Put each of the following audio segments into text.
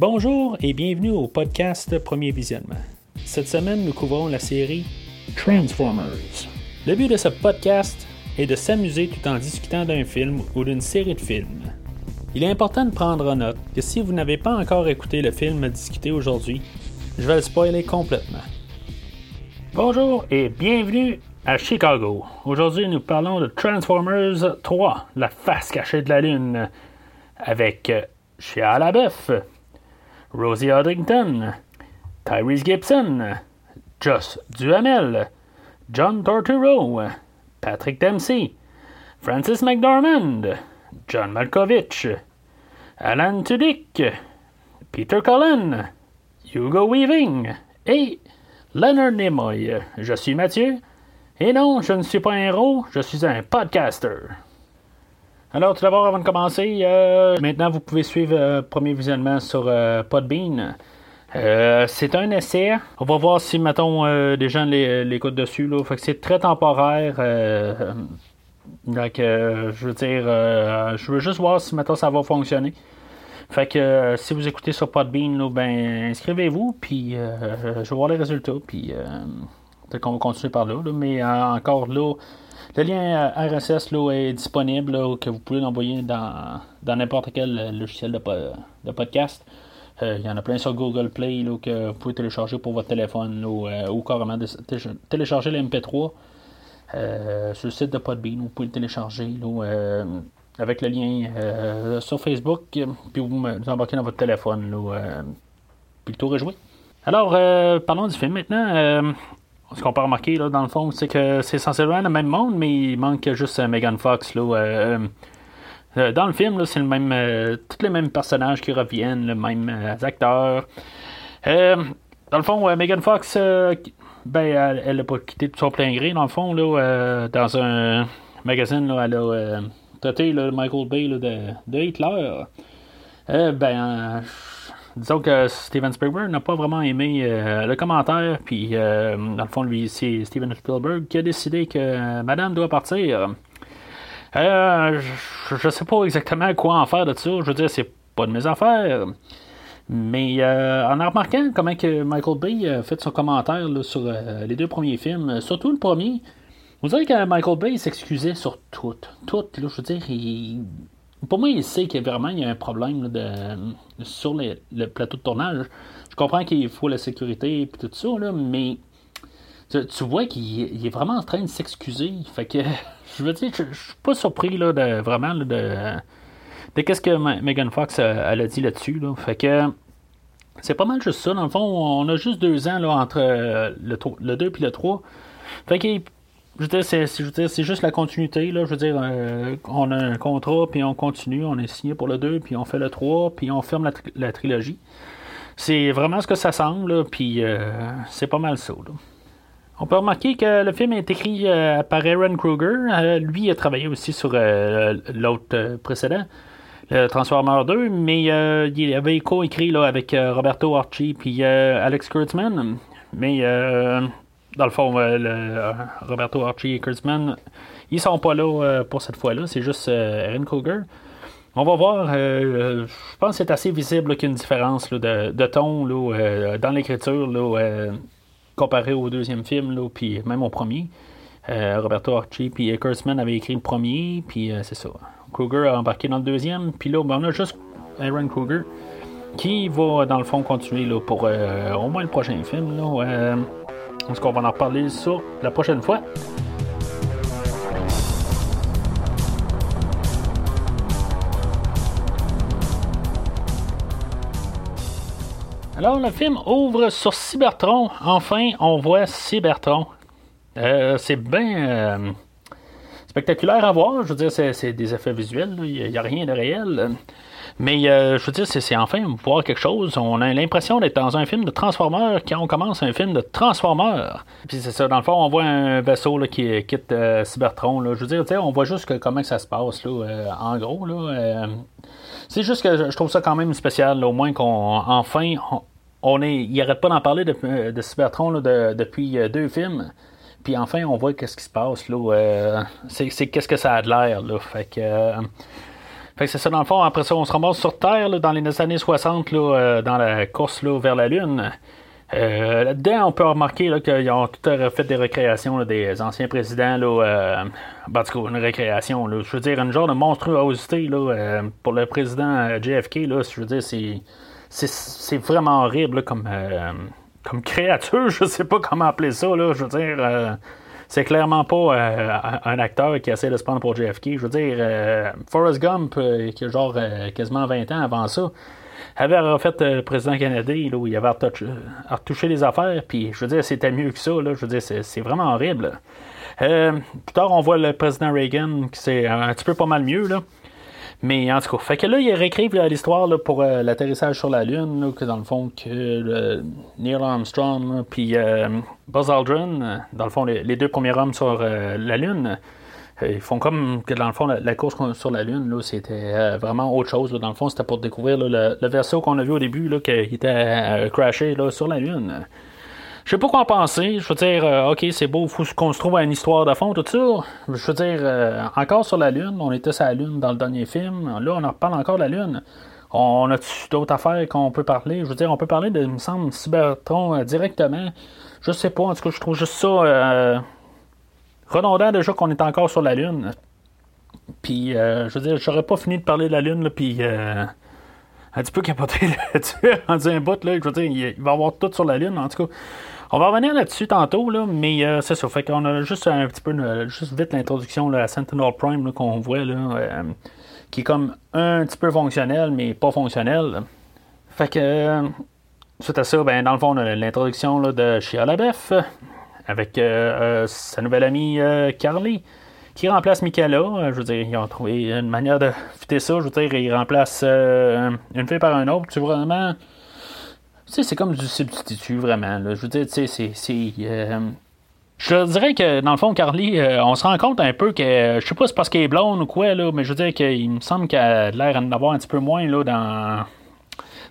Bonjour et bienvenue au podcast Premier Visionnement. Cette semaine, nous couvrons la série Transformers. Le but de ce podcast est de s'amuser tout en discutant d'un film ou d'une série de films. Il est important de prendre en note que si vous n'avez pas encore écouté le film discuté aujourd'hui, je vais le spoiler complètement. Bonjour et bienvenue à Chicago. Aujourd'hui, nous parlons de Transformers 3, la face cachée de la Lune, avec Shia LaBeouf, Rosie Huntington, Tyrese Gibson, Joss Duhamel, John Torturo, Patrick Dempsey, Francis McDormand, John Malkovich, Alan Tudyk, Peter Cullen, Hugo Weaving et Leonard Nimoy. Je suis Mathieu. Et non, je ne suis pas un héros, je suis un podcaster. Alors, tout d'abord, avant de commencer, euh, maintenant vous pouvez suivre euh, premier visionnement sur euh, Podbean. Euh, c'est un essai. On va voir si, mettons, des gens l'écoutent dessus. Fait que c'est très temporaire. donc, je veux dire, je veux juste voir si, mettons, ça va fonctionner. Fait que si vous écoutez sur Podbean, là, ben, inscrivez-vous, puis je vais voir les résultats, puis peut-être qu'on va continuer par là. mais encore là, le lien euh, RSS là, est disponible, là, que vous pouvez l'envoyer dans, dans n'importe quel euh, logiciel de, de podcast. Euh, Il y en a plein sur Google Play là, que vous pouvez télécharger pour votre téléphone ou, ou carrément télécharger le MP3 euh, sur le site de Podbean. Vous pouvez le télécharger là, avec le lien sur Facebook, puis vous vous embarquez dans votre téléphone. Là, puis le tour est joué. Alors, parlons du film maintenant. Ce qu'on peut remarquer, là, dans le fond, c'est que c'est essentiellement le même monde, mais il manque juste euh, Megan Fox. Là, euh, euh, dans le film, c'est le même, tous les mêmes personnages qui reviennent, les mêmes acteurs. Dans le fond, Megan Fox, ben, elle n'a pas quitté de son plein gré, dans le fond, là, dans un magazine, là, elle a traité Michael Bay de, de Hitler. Ben, disons que Steven Spielberg n'a pas vraiment aimé euh, le commentaire, puis euh, dans le fond, lui, c'est Steven Spielberg qui a décidé que Madame doit partir. Euh, je, je sais pas exactement quoi en faire de ça. Je veux dire, c'est pas de mes affaires. Mais euh, en remarquant comment que Michael Bay a fait son commentaire sur euh, les deux premiers films, surtout le premier, vous direz que Michael Bay s'excusait sur tout. Tout, là, je veux dire, il- pour moi, il sait qu'il y a vraiment un problème sur le plateau de tournage. Je comprends qu'il faut la sécurité et tout ça, mais tu, vois qu'il il est vraiment en train de s'excuser. Fait que, je veux dire, je, suis pas surpris là, de vraiment de, qu'est-ce que Megan Fox a dit là-dessus. Là. Fait que c'est pas mal juste ça. Dans le fond, on a juste deux ans entre le, le 2 et le 3. Fait que je veux dire, c'est, juste la continuité. Là. Je veux dire, euh, on a un contrat, puis on continue, on est signé pour le 2, puis on fait le 3, puis on ferme la, tri- la trilogie. C'est vraiment ce que ça semble, puis euh, c'est pas mal ça. On peut remarquer que le film est écrit euh, par Aaron Kruger. Lui a travaillé aussi sur l'autre précédent, le Transformer 2, mais il avait co-écrit avec Roberto Archie puis Alex Kurtzman. Mais dans le fond, euh, euh, Roberto Archie et Kurtzman, ils sont pas là euh, pour cette fois-là. C'est juste Aaron Kruger. On va voir. je pense que c'est assez visible qu'il y a une différence de, ton là, dans l'écriture comparé au deuxième film, puis même au premier. Roberto Archie puis Kurtzman avaient écrit le premier, puis c'est ça. Kruger a embarqué dans le deuxième, puis là, ben, on a juste Aaron Kruger qui va, dans le fond, continuer là, pour au moins le prochain film. Là, euh, est-ce qu'on va en reparler ça la prochaine fois? Alors, le film ouvre sur Cybertron. Enfin, on voit Cybertron. Euh, c'est bien euh, spectaculaire à voir. Je veux dire, c'est, des effets visuels. Il n'y a, rien de réel. Mais euh, je veux dire, c'est, enfin voir quelque chose. On a l'impression d'être dans un film de Transformers quand on commence un film de Transformers. Puis c'est ça, dans le fond, on voit un vaisseau qui quitte euh, Cybertron. Je veux dire, on voit juste comment ça se passe, là, euh, en gros. Là, euh, c'est juste que je- trouve ça quand même spécial, au moins qu'on enfin on, est, il arrête pas d'en parler de, euh, Cybertron depuis euh, deux films. Puis enfin, on voit qu'est-ce qui se passe là. euh, c'est, qu'est-ce que ça a de l'air là. Fait que, euh, Fait que c'est ça, dans le fond, après ça, on se ramasse sur Terre dans les années 60, là, euh, dans la course vers la Lune. Euh, là-dedans, on peut remarquer qu'ils ont tout fait des récréations des anciens présidents. Là, euh, ben, une récréation. Je veux dire, une genre de monstruosité là, pour le président JFK. Je veux dire, c'est, vraiment horrible comme, comme créature. Je sais pas comment appeler ça. Là, je veux dire, c'est clairement pas euh, un acteur qui essaie de se prendre pour JFK. Je veux dire, euh, Forrest Gump, euh, qui a genre quasiment 20 ans avant ça, avait refait le président canadien, où il avait retouché, retouché les affaires, puis je veux dire, c'était mieux que ça, je veux dire, c'est, vraiment horrible. Plus tard, on voit le président Reagan, qui c'est un petit peu pas mal mieux, là. Mais en tout cas, fait que là, il réécrivent l'histoire pour euh, l'atterrissage sur la Lune, que dans le fond, que Neil Armstrong, puis euh, Buzz Aldrin, euh, dans le fond, les, deux premiers hommes sur la Lune, ils font comme que dans le fond, la, course sur la Lune, c'était vraiment autre chose. Dans le fond, c'était pour découvrir le, le vaisseau qu'on a vu au début, qui était crashé sur la Lune. Je sais pas quoi en penser. Je veux dire, euh, ok, c'est beau, faut qu'on se trouve à une histoire de fond, tout ça. Je veux dire, euh, encore sur la Lune, on était sur la Lune dans le dernier film. Là, on en reparle encore de la Lune. On a d'autres affaires qu'on peut parler. Je veux dire, on peut parler de, il me semble, Cybertron euh, directement. Je sais pas, en tout cas, je trouve juste ça redondant déjà qu'on est encore sur la Lune. Puis, je veux dire, j'aurais pas fini de parler de la Lune, là, puis un petit peu capoté là-dessus, rendu un bout, là, je veux dire, il va y avoir tout sur la Lune, en tout cas. On va revenir là-dessus tantôt, là, mais euh, c'est ça. Fait qu'on a juste un petit peu, juste vite l'introduction à Sentinel Prime qu'on voit, là, euh, qui est comme un petit peu fonctionnel, mais pas fonctionnel. Fait que, euh, suite à ça, ben, dans le fond, on a l'introduction de Shia LaBeouf avec sa nouvelle amie Carly qui remplace Michaela. Je veux dire, ils ont trouvé une manière de fitter ça. Je veux dire, ils remplacent une fille par un autre. C'est vraiment. Sais, c'est comme du substitut, vraiment. Je veux dire, tu sais, c'est. euh, je dirais que, dans le fond, Carly, euh, on se rend compte un peu que. Je sais pas si c'est parce qu'elle est blonde ou quoi, là, mais je veux dire qu'il me semble qu'elle a l'air d'en avoir un petit peu moins, là, dans.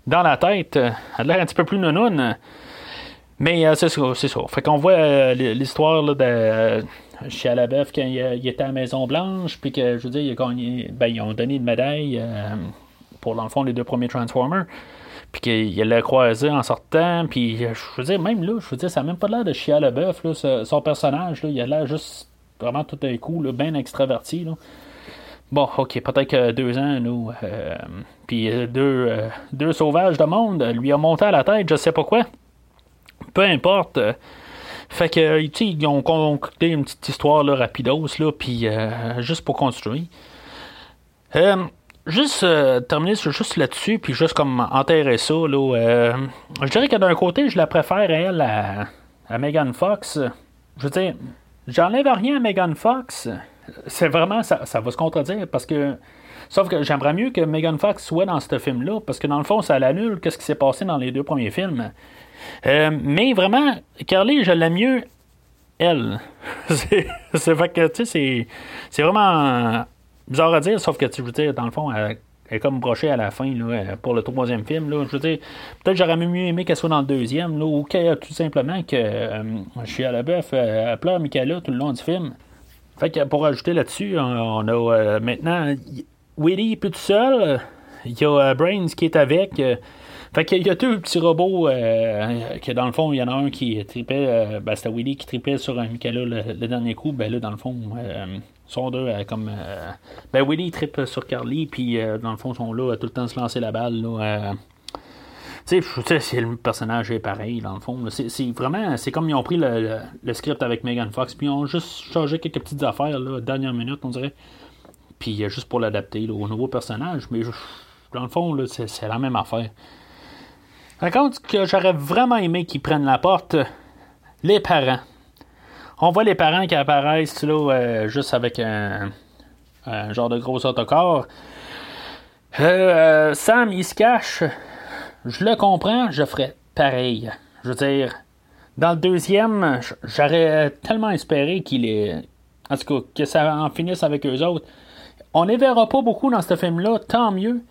Dans la tête. Elle a l'air un petit peu plus nounoune. Mais euh, c'est ça, c'est ça. Fait qu'on voit euh, l'histoire de euh, chez Alabeuf quand il, était à la Maison Blanche, puis que je veux dire, a gagné, ben, ils ont donné une médaille euh, pour dans le fond les deux premiers Transformers. Puis qu'il l'a croisé en sortant, puis je veux dire, même là, je veux dire, ça n'a même pas l'air de Chia Leboeuf, là, son personnage, là, il a l'air juste vraiment tout d'un coup, bien extraverti, là. Bon, ok, peut-être que deux ans, nous, euh, puis euh, deux, sauvages de monde lui ont monté à la tête, je sais pas quoi peu importe. euh, Fait que, ils ont concocté une petite histoire là, rapidos, puis juste pour construire. Juste euh, terminer sur- juste là-dessus, puis juste comme enterrer ça, là. euh, je dirais que d'un côté, je la préfère, elle, à, Megan Fox. Je veux dire, j'enlève rien à Megan Fox. C'est vraiment, ça, ça va se contredire, parce que. Sauf que j'aimerais mieux que Megan Fox soit dans ce film-là, parce que dans le fond, ça l'annule qu'est-ce qui s'est passé dans les deux premiers films. Euh, mais vraiment, Carly, je l'aime mieux, elle. c'est c'est fait que, tu sais, c'est- c'est vraiment bizarre à dire, sauf que, tu veux dire, dans le fond, elle, est comme brochée à la fin, là, pour le troisième film, là. Je veux dire, peut-être j'aurais mieux aimé qu'elle soit dans le deuxième, là, ou qu'elle, tout simplement, que euh, je suis à la bœuf, euh, elle pleure Michaela tout le long du film. Fait que pour ajouter là-dessus, on, a euh, maintenant Willy plus tout seul. Il y a euh, Brains qui est avec. euh, fait qu'il y a deux petits robots euh, que dans le fond, il y en a un qui tripait, euh, ben, c'était Willy qui tripait sur un Michaela le, le dernier coup. Ben là, dans le fond, euh, sont deux euh, comme. euh, ben Willy il tripe sur Carly, puis euh, dans le fond, ils sont là à tout le temps se lancer la balle. Là, euh, tu sais, le personnage est pareil, dans le fond. C'est vraiment, c'est comme ils ont pris le, script avec Megan Fox, puis ils ont juste changé quelques petites affaires, là, dernière minute, on dirait. Puis euh, juste pour l'adapter au nouveau personnage. Mais je- dans le fond, c'est la même affaire. Par contre, que j'aurais vraiment aimé qu'ils prennent la porte, les parents. On voit les parents qui apparaissent là, euh, juste avec un, genre de gros autocar. Euh, euh, Sam, il se cache. Je le comprends, je ferais pareil. Je veux dire, dans le deuxième, j'aurais tellement espéré qu'il est. En tout cas, que ça en finisse avec eux autres. On ne les verra pas beaucoup dans ce film-là, tant mieux.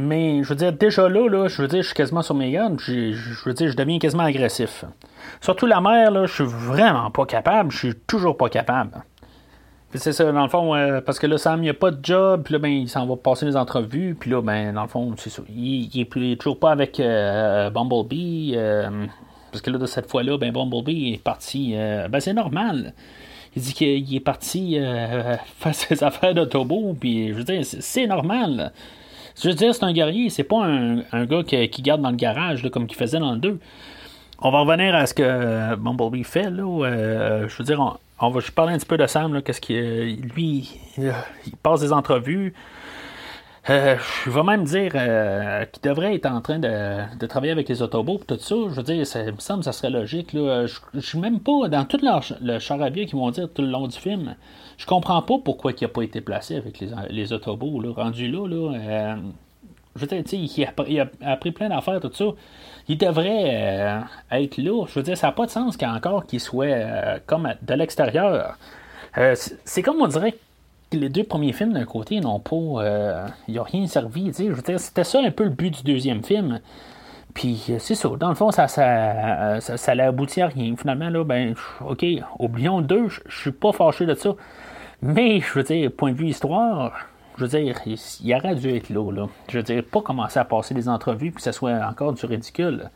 Mais je veux dire, déjà là, là je veux dire, je suis quasiment sur mes gardes. Je, je veux dire, je deviens quasiment agressif. Surtout la mère, là, je suis vraiment pas capable. Je suis toujours pas capable. c'est ça, dans le fond, parce que là, Sam, il n'y a pas de job, puis là, ben, il s'en va passer les entrevues, puis là, ben, dans le fond, c'est ça. Il, il, toujours pas avec Bumblebee, parce que là, de cette fois-là, ben, Bumblebee est parti. ben, c'est normal. Il dit qu'il est parti faire ses affaires d'autobo, puis je veux dire, c'est normal. Je veux dire, c'est un guerrier, c'est pas un, gars qui, garde dans le garage, là, comme qu'il faisait dans le 2. On va revenir à ce que Bumblebee fait, là. je veux dire, on, va je parler un petit peu de Sam, qu'est-ce qu'il lui, il, passe des entrevues. Euh, je vais même dire euh, qu'il devrait être en train de, travailler avec les autobots tout ça. Je veux dire, ça me semble que ça serait logique. Je, ne suis même pas dans tout leur, le charabia qu'ils vont dire tout le long du film. Je comprends pas pourquoi il n'a pas été placé avec les, les autobots. Rendu là, là euh, je veux dire, il a, il appris plein d'affaires, tout ça il devrait être là. Je veux dire, ça n'a pas de sens qu'encore qu'il soit comme de l'extérieur. C'est comme on dirait les deux premiers films d'un côté n'ont pas. il n'y a rien servi. Je veux dire, c'était ça un peu le but du deuxième film. Puis c'est ça. Dans le fond, ça, ça, ça, ça abouti à rien. Finalement, là, ben, OK, oublions deux, je suis pas fâché de ça. Mais, je veux dire, point de vue histoire, je veux dire, il, aurait dû être là, là. Je veux dire, pas commencer à passer des entrevues que ce soit encore du ridicule.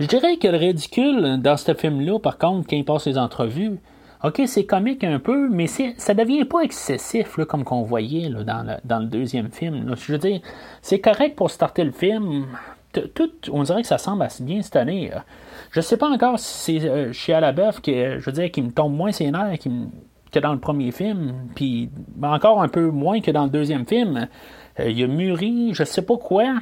Je dirais que le ridicule dans ce film-là, par contre, quand il passe les entrevues, ok, c'est comique un peu, mais ça devient pas excessif, là, comme qu'on voyait dans, le, deuxième film. Je veux dire, c'est correct pour starter le film. Tout, on dirait que ça semble assez bien se tenir. Je sais pas encore si c'est euh, chez Alabeuf que je veux dire qui me tombe moins ses que dans le premier film, puis encore un peu moins que dans le deuxième film. Euh, il a mûri, je sais pas quoi,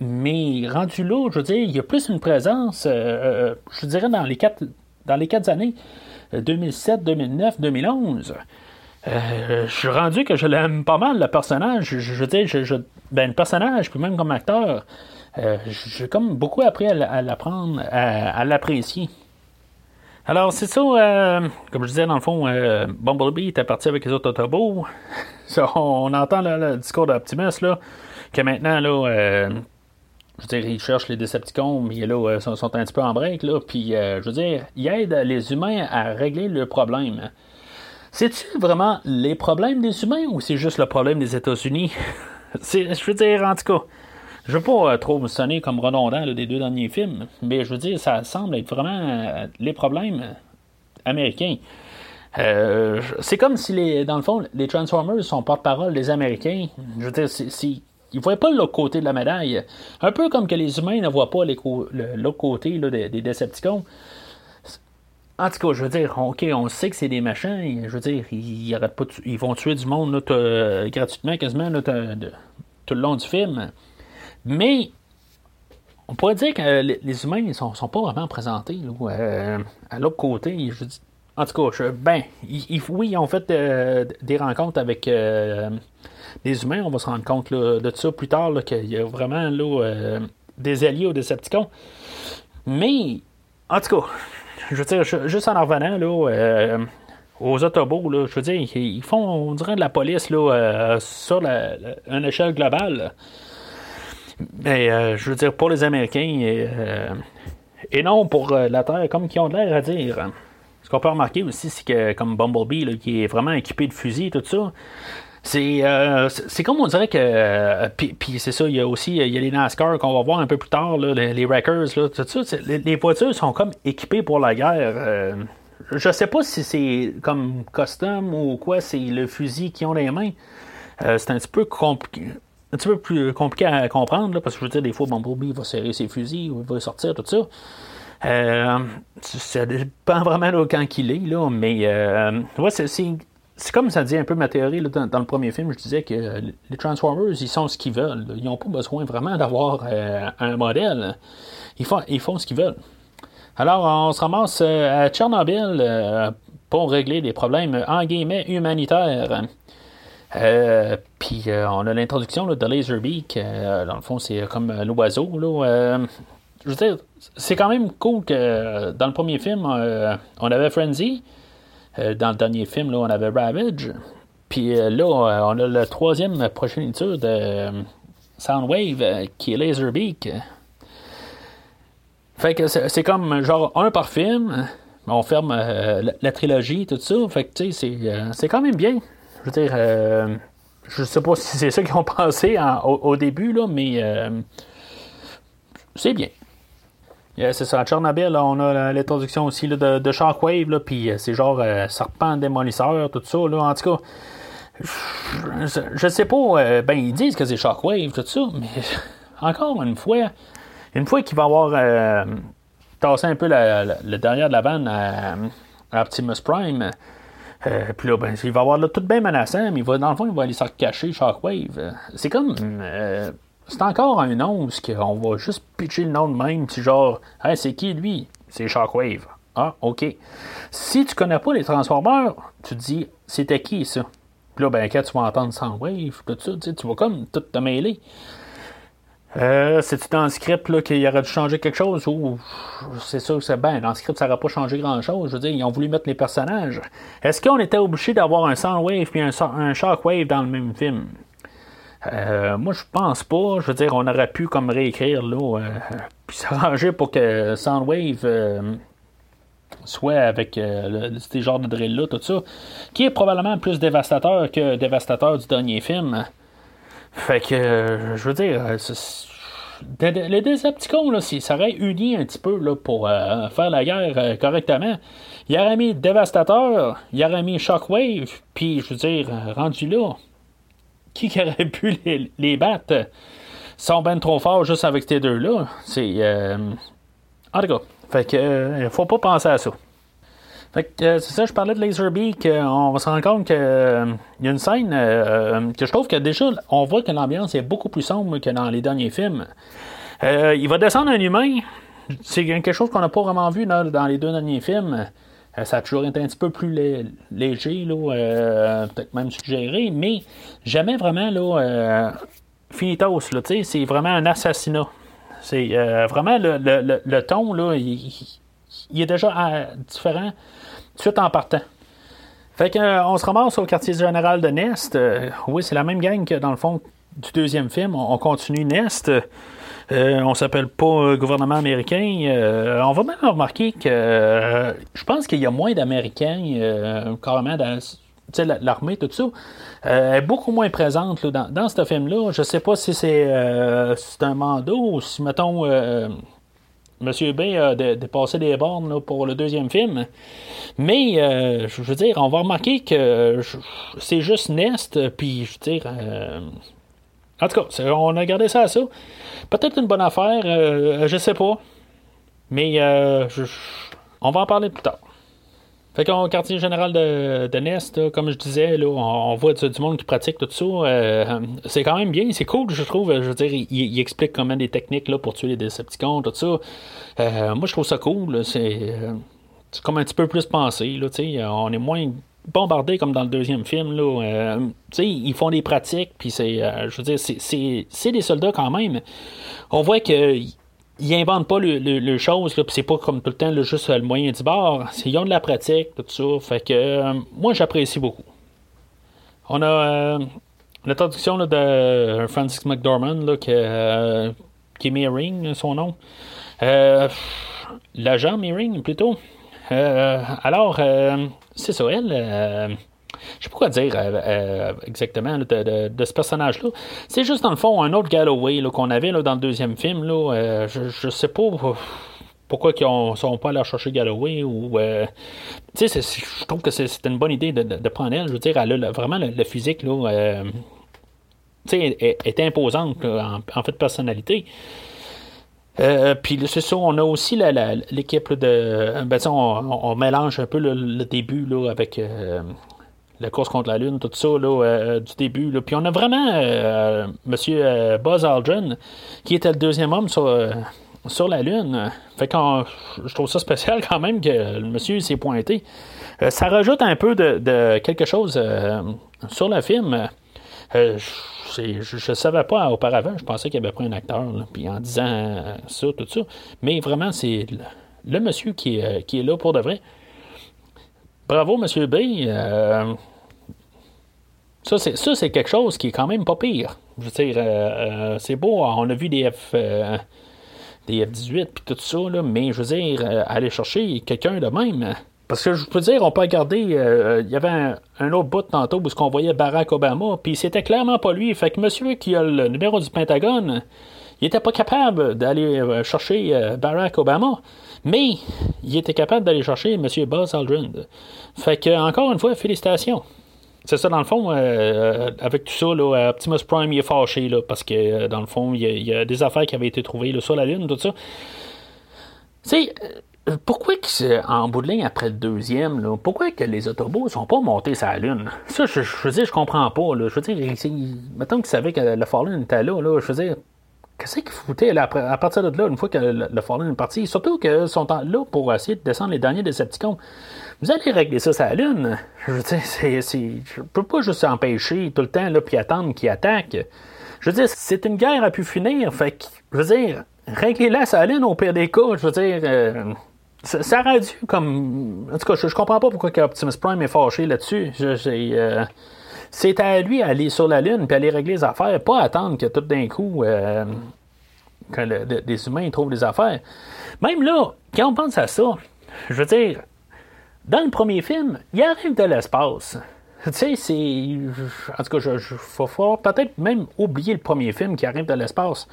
mais rendu là, je veux dire, il y a plus une présence, euh, euh, je dirais, dans les quatre, dans les quatre années, 2007, 2009, 2011. je suis rendu que je l'aime pas mal, le personnage. Je, veux dire, je, ben, le personnage, puis même comme acteur, j'ai comme beaucoup appris à, l'apprendre, à l'apprécier. Alors, c'est ça, euh, comme je disais, dans le fond, euh, Bumblebee était parti avec les autres Autobots. on entend le discours d'Optimus, là, que maintenant, là, euh, je veux dire, ils cherchent les Decepticons, mais là, sont, sont un petit peu en break, là, puis, je veux dire, ils aident les humains à régler le problème. C'est-tu vraiment les problèmes des humains ou c'est juste le problème des États-Unis? je veux dire, en tout cas, je veux pas euh, trop me sonner comme redondant des deux derniers films, mais je veux dire, ça semble être vraiment euh, les problèmes américains. Euh, c'est comme si, les, dans le fond, les Transformers sont porte-parole des Américains. Je veux dire, ils ne voient pas l'autre côté de la médaille. Un peu comme que les humains ne voient pas l'autre côté des, des, Decepticons. En tout cas, je veux dire, OK, on sait que c'est des machins. Je veux dire, ils, pas ils vont tuer du monde gratuitement, quasiment, tout le long du film. Mais on pourrait dire que les humains ne sont, pas vraiment présentés euh, à l'autre côté. Je en tout cas, ben, oui, ils ont fait euh, des rencontres avec euh, des humains. On va se rendre compte de ça plus tard, qu'il y a vraiment des alliés aux Decepticons. Mais, en tout cas, je veux dire, juste en revenant là, aux Autobots, je veux dire, ils font, on dirait, de la police là, sur une échelle globale. Mais euh, je veux dire, pour les Américains, et, euh, non pour euh, la Terre, comme qui ont l'air à dire. Ce qu'on peut remarquer aussi, c'est que comme Bumblebee, qui est vraiment équipé de fusils tout ça, c'est, c'est comme on dirait que. puis, c'est ça, il y a aussi il y a les NASCAR qu'on va voir un peu plus tard, les, Wreckers, tout ça. Les, voitures sont comme équipées pour la guerre. je sais pas si c'est comme custom ou quoi, c'est le fusil qu'ils ont dans les mains. c'est un petit peu compliqué un petit peu plus compliqué à comprendre, parce que je veux dire, des fois, Bumblebee va serrer ses fusils, ou il va sortir, tout ça. Euh, ça dépend vraiment de quand il est, là, mais euh, c'est, comme ça dit un peu ma théorie dans, le premier film, je disais que les Transformers, ils sont ce qu'ils veulent. Ils n'ont pas besoin vraiment d'avoir euh, un modèle. Ils font, ils font ce qu'ils veulent. Alors, on se ramasse à Tchernobyl pour régler des problèmes en guillemets humanitaires. Euh, puis euh, on a l'introduction de Laserbeak. Euh, dans le fond, c'est comme l'oiseau. je veux dire, c'est quand même cool que dans le premier film, on avait Frenzy. Dans le dernier film, là, on avait Ravage. Puis là, on a le troisième progéniture de Soundwave qui est Laserbeak. Fait que c'est comme genre un par film. On ferme la, trilogie, tout ça. Fait que tu sais, c'est quand même bien. Je veux dire, euh, je sais pas si c'est ça qu'ils ont pensé au, début, là, mais c'est bien. C'est ça, à Chernobyl, on a l'introduction aussi de, Shockwave, puis c'est genre serpent démolisseur, tout ça. Là, en tout cas, je, je sais pas, ben ils disent que c'est Shockwave, tout ça, mais encore une fois, une fois qu'il va avoir euh, tassé un peu le derrière de la vanne à, Optimus Prime, euh, puis là, ben, il va avoir tout bien menaçant, mais il va, dans le fond, il va aller se cacher Shockwave. C'est comme. Euh, c'est encore un nom qu'on va juste pitcher le nom de même, puis genre, hey, c'est qui lui? C'est Shockwave. Ah, ok. Si tu connais pas les Transformers, tu te dis, c'était qui ça? Puis là, ben, quand tu vas entendre Soundwave, tout ça, tu vas comme tout te mêler. Euh, C'est-tu dans le script qu'il aurait dû changer quelque chose ou c'est sûr que c'est bien. Dans le script, ça n'aurait pas changé grand-chose. Je veux dire, ils ont voulu mettre les personnages. Est-ce qu'on était obligé d'avoir un Soundwave un, un Shockwave dans le même film? Euh, moi, je pense pas. Je veux dire, on aurait pu comme réécrire là, euh, puis s'arranger pour que Soundwave euh, soit avec le, ces genres de drill-là, tout ça, qui est probablement plus dévastateur que dévastateur du dernier film. Fait que, euh, je veux dire, euh, les Decepticons, là, s'ils seraient unis un petit peu là, pour euh, faire la guerre correctement, il aurait mis Dévastateur, il aurait mis Shockwave, puis je veux dire, rendu là, qui aurait pu les, battre? Sont bien trop forts juste avec ces deux-là. C'est. En tout fait que, faut pas penser à ça. Fait que euh, c'est ça, je parlais de Laserbeak. on va se rendre compte qu'il euh, y a une scène euh, que je trouve que déjà, on voit que l'ambiance est beaucoup plus sombre que dans les derniers films. il va descendre un humain. C'est quelque chose qu'on n'a pas vraiment vu dans, les deux derniers films. Ça a toujours été un petit peu plus léger, peut-être même suggéré, mais jamais vraiment là, finitos. c'est vraiment un assassinat. C'est vraiment le, ton, il est déjà différent suite en partant. Fait qu'on euh, se ramasse au quartier général de Nest. Euh, oui, c'est la même gang que dans le fond du deuxième film. On, continue Nest. Euh, on s'appelle pas gouvernement américain. on va même remarquer que je pense qu'il y a moins d'Américains carrément dans l'armée, tout ça, est beaucoup moins présente dans, ce film-là. Je sais pas si c'est un mandat ou si, mettons, Monsieur B a dépassé des bornes pour le deuxième film. Mais, euh, je veux dire, on va remarquer que c'est juste Nest, puis, je veux dire. Euh, en tout cas, on a gardé ça à ça. Peut-être une bonne affaire, euh, je sais pas. Mais, on va en parler plus tard. Fait qu'au quartier général de, Nest, comme je disais, on, voit du, monde qui pratique tout ça. Euh, c'est quand même bien, c'est cool, je trouve. Je veux dire, il, explique comment des techniques pour tuer les Decepticons, tout ça. Euh, moi, je trouve ça cool. Euh, c'est, comme un petit peu plus pensé. Là, on est moins bombardé comme dans le deuxième film. Là. ils font des pratiques, puis c'est, je veux dire, c'est, des soldats quand même. On voit que ils pas le, le, chose, puis c'est pas comme tout le temps juste le moyen du bord. Ils ont de la pratique, tout ça. Fait que euh, moi j'apprécie beaucoup. On a euh, la traduction de Francis McDormand là, qui, euh, qui est Meering, son nom. L'agent Meering plutôt. alors, c'est ça, elle je sais pas quoi dire euh, euh, exactement de, ce personnage-là. C'est juste dans le fond un autre Galloway qu'on avait dans le deuxième film. Là, euh, je, ne sais pas pourquoi ils ne sont pas allés chercher Galloway je trouve que c'est une bonne idée de, prendre elle. Je veux dire, elle a vraiment le, physique là, est, imposante en, fait de personnalité. puis c'est ça, on a aussi l'équipe de. Ben, on, mélange un peu le, début là, avec la course contre la Lune, tout ça, là, euh, du début. Puis on a vraiment euh, Monsieur euh, Buzz Aldrin, qui était le deuxième homme sur, sur la Lune. Fait que je trouve ça spécial quand même que le monsieur s'est pointé. ça rajoute un peu de, quelque chose sur le film. Ne savais pas auparavant, je pensais qu'il avait pris un acteur, puis en disant ça, tout ça. Mais vraiment, c'est le, monsieur qui qui est là pour de vrai. Bravo, M. B. Euh, ça, c'est, quelque chose qui est quand même pas pire. Je veux dire, euh, euh, c'est beau, on a vu des F. des F-18 puis tout ça, là, mais je veux dire, aller chercher quelqu'un de même, parce que je peux dire, on peut regarder, euh, il y avait un, autre bout tantôt où on voyait Barack Obama, puis c'était clairement pas lui. Fait que monsieur qui a le numéro du Pentagone, il était pas capable d'aller euh, chercher euh, Barack Obama, mais il était capable d'aller chercher monsieur Buzz Aldrin. Fait que, encore une fois, félicitations. C'est ça, dans le fond, avec tout ça, là, Optimus Prime il est fâché là, parce que, dans le fond, il y, a, des affaires qui avaient été trouvées là, sur la Lune, tout ça. Tu sais, pourquoi en bout de ligne, après le deuxième, là, pourquoi que les autobots sont pas montés sur la Lune? Ça, je, je, veux dire, je comprends pas. Là. Je veux dire, mettons qu'ils savaient que le Fallen était là, là je veux dire, qu'est-ce qu'ils foutaient là, à partir de là, une fois que le, le est parti? Surtout qu'ils sont là pour essayer de descendre les derniers Decepticons. Vous allez régler ça sur la Lune. Je veux dire, c'est, c'est, je peux pas juste empêcher tout le temps, là, puis attendre qu'ils attaquent. Je veux dire, c'est une guerre à pu finir. Fait que, je veux dire, réglez-la sur la Lune au pire des cas. Je veux dire... Euh, ça, aurait dû comme. En tout cas, je, comprends pas pourquoi Optimus Prime est fâché là-dessus. Euh, c'est à lui aller sur la Lune puis aller régler les affaires, pas attendre que tout d'un coup euh, que les humains trouvent des affaires. Même là, quand on pense à ça, je veux dire, dans le premier film, il arrive de l'espace. Tu sais, c'est. En tout cas, je, je faut, peut-être même oublier le premier film qui arrive de l'espace.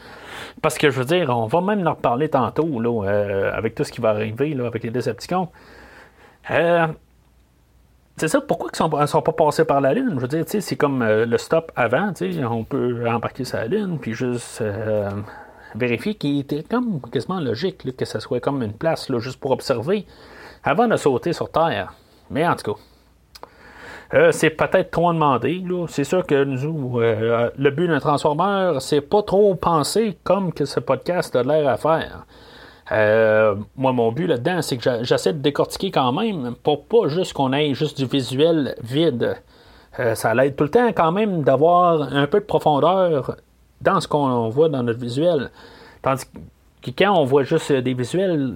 Parce que je veux dire, on va même en reparler tantôt, là, euh, avec tout ce qui va arriver là, avec les Decepticons. Euh, c'est ça, pourquoi ils ne sont, pas passés par la Lune? Je veux dire, c'est comme euh, le stop avant, on peut embarquer sur la Lune, puis juste vérifier qu'il était comme quasiment logique que ce soit comme une place là, juste pour observer avant de sauter sur Terre. Mais en tout cas. Euh, c'est peut-être trop demandé. C'est sûr que nous, euh, le but d'un transformeur, c'est pas trop penser comme que ce podcast a l'air à faire. Euh, moi, mon but là-dedans, c'est que j'essaie de décortiquer quand même pour pas juste qu'on ait juste du visuel vide. ça l'aide tout le temps quand même d'avoir un peu de profondeur dans ce qu'on voit dans notre visuel. Tandis que quand on voit juste des visuels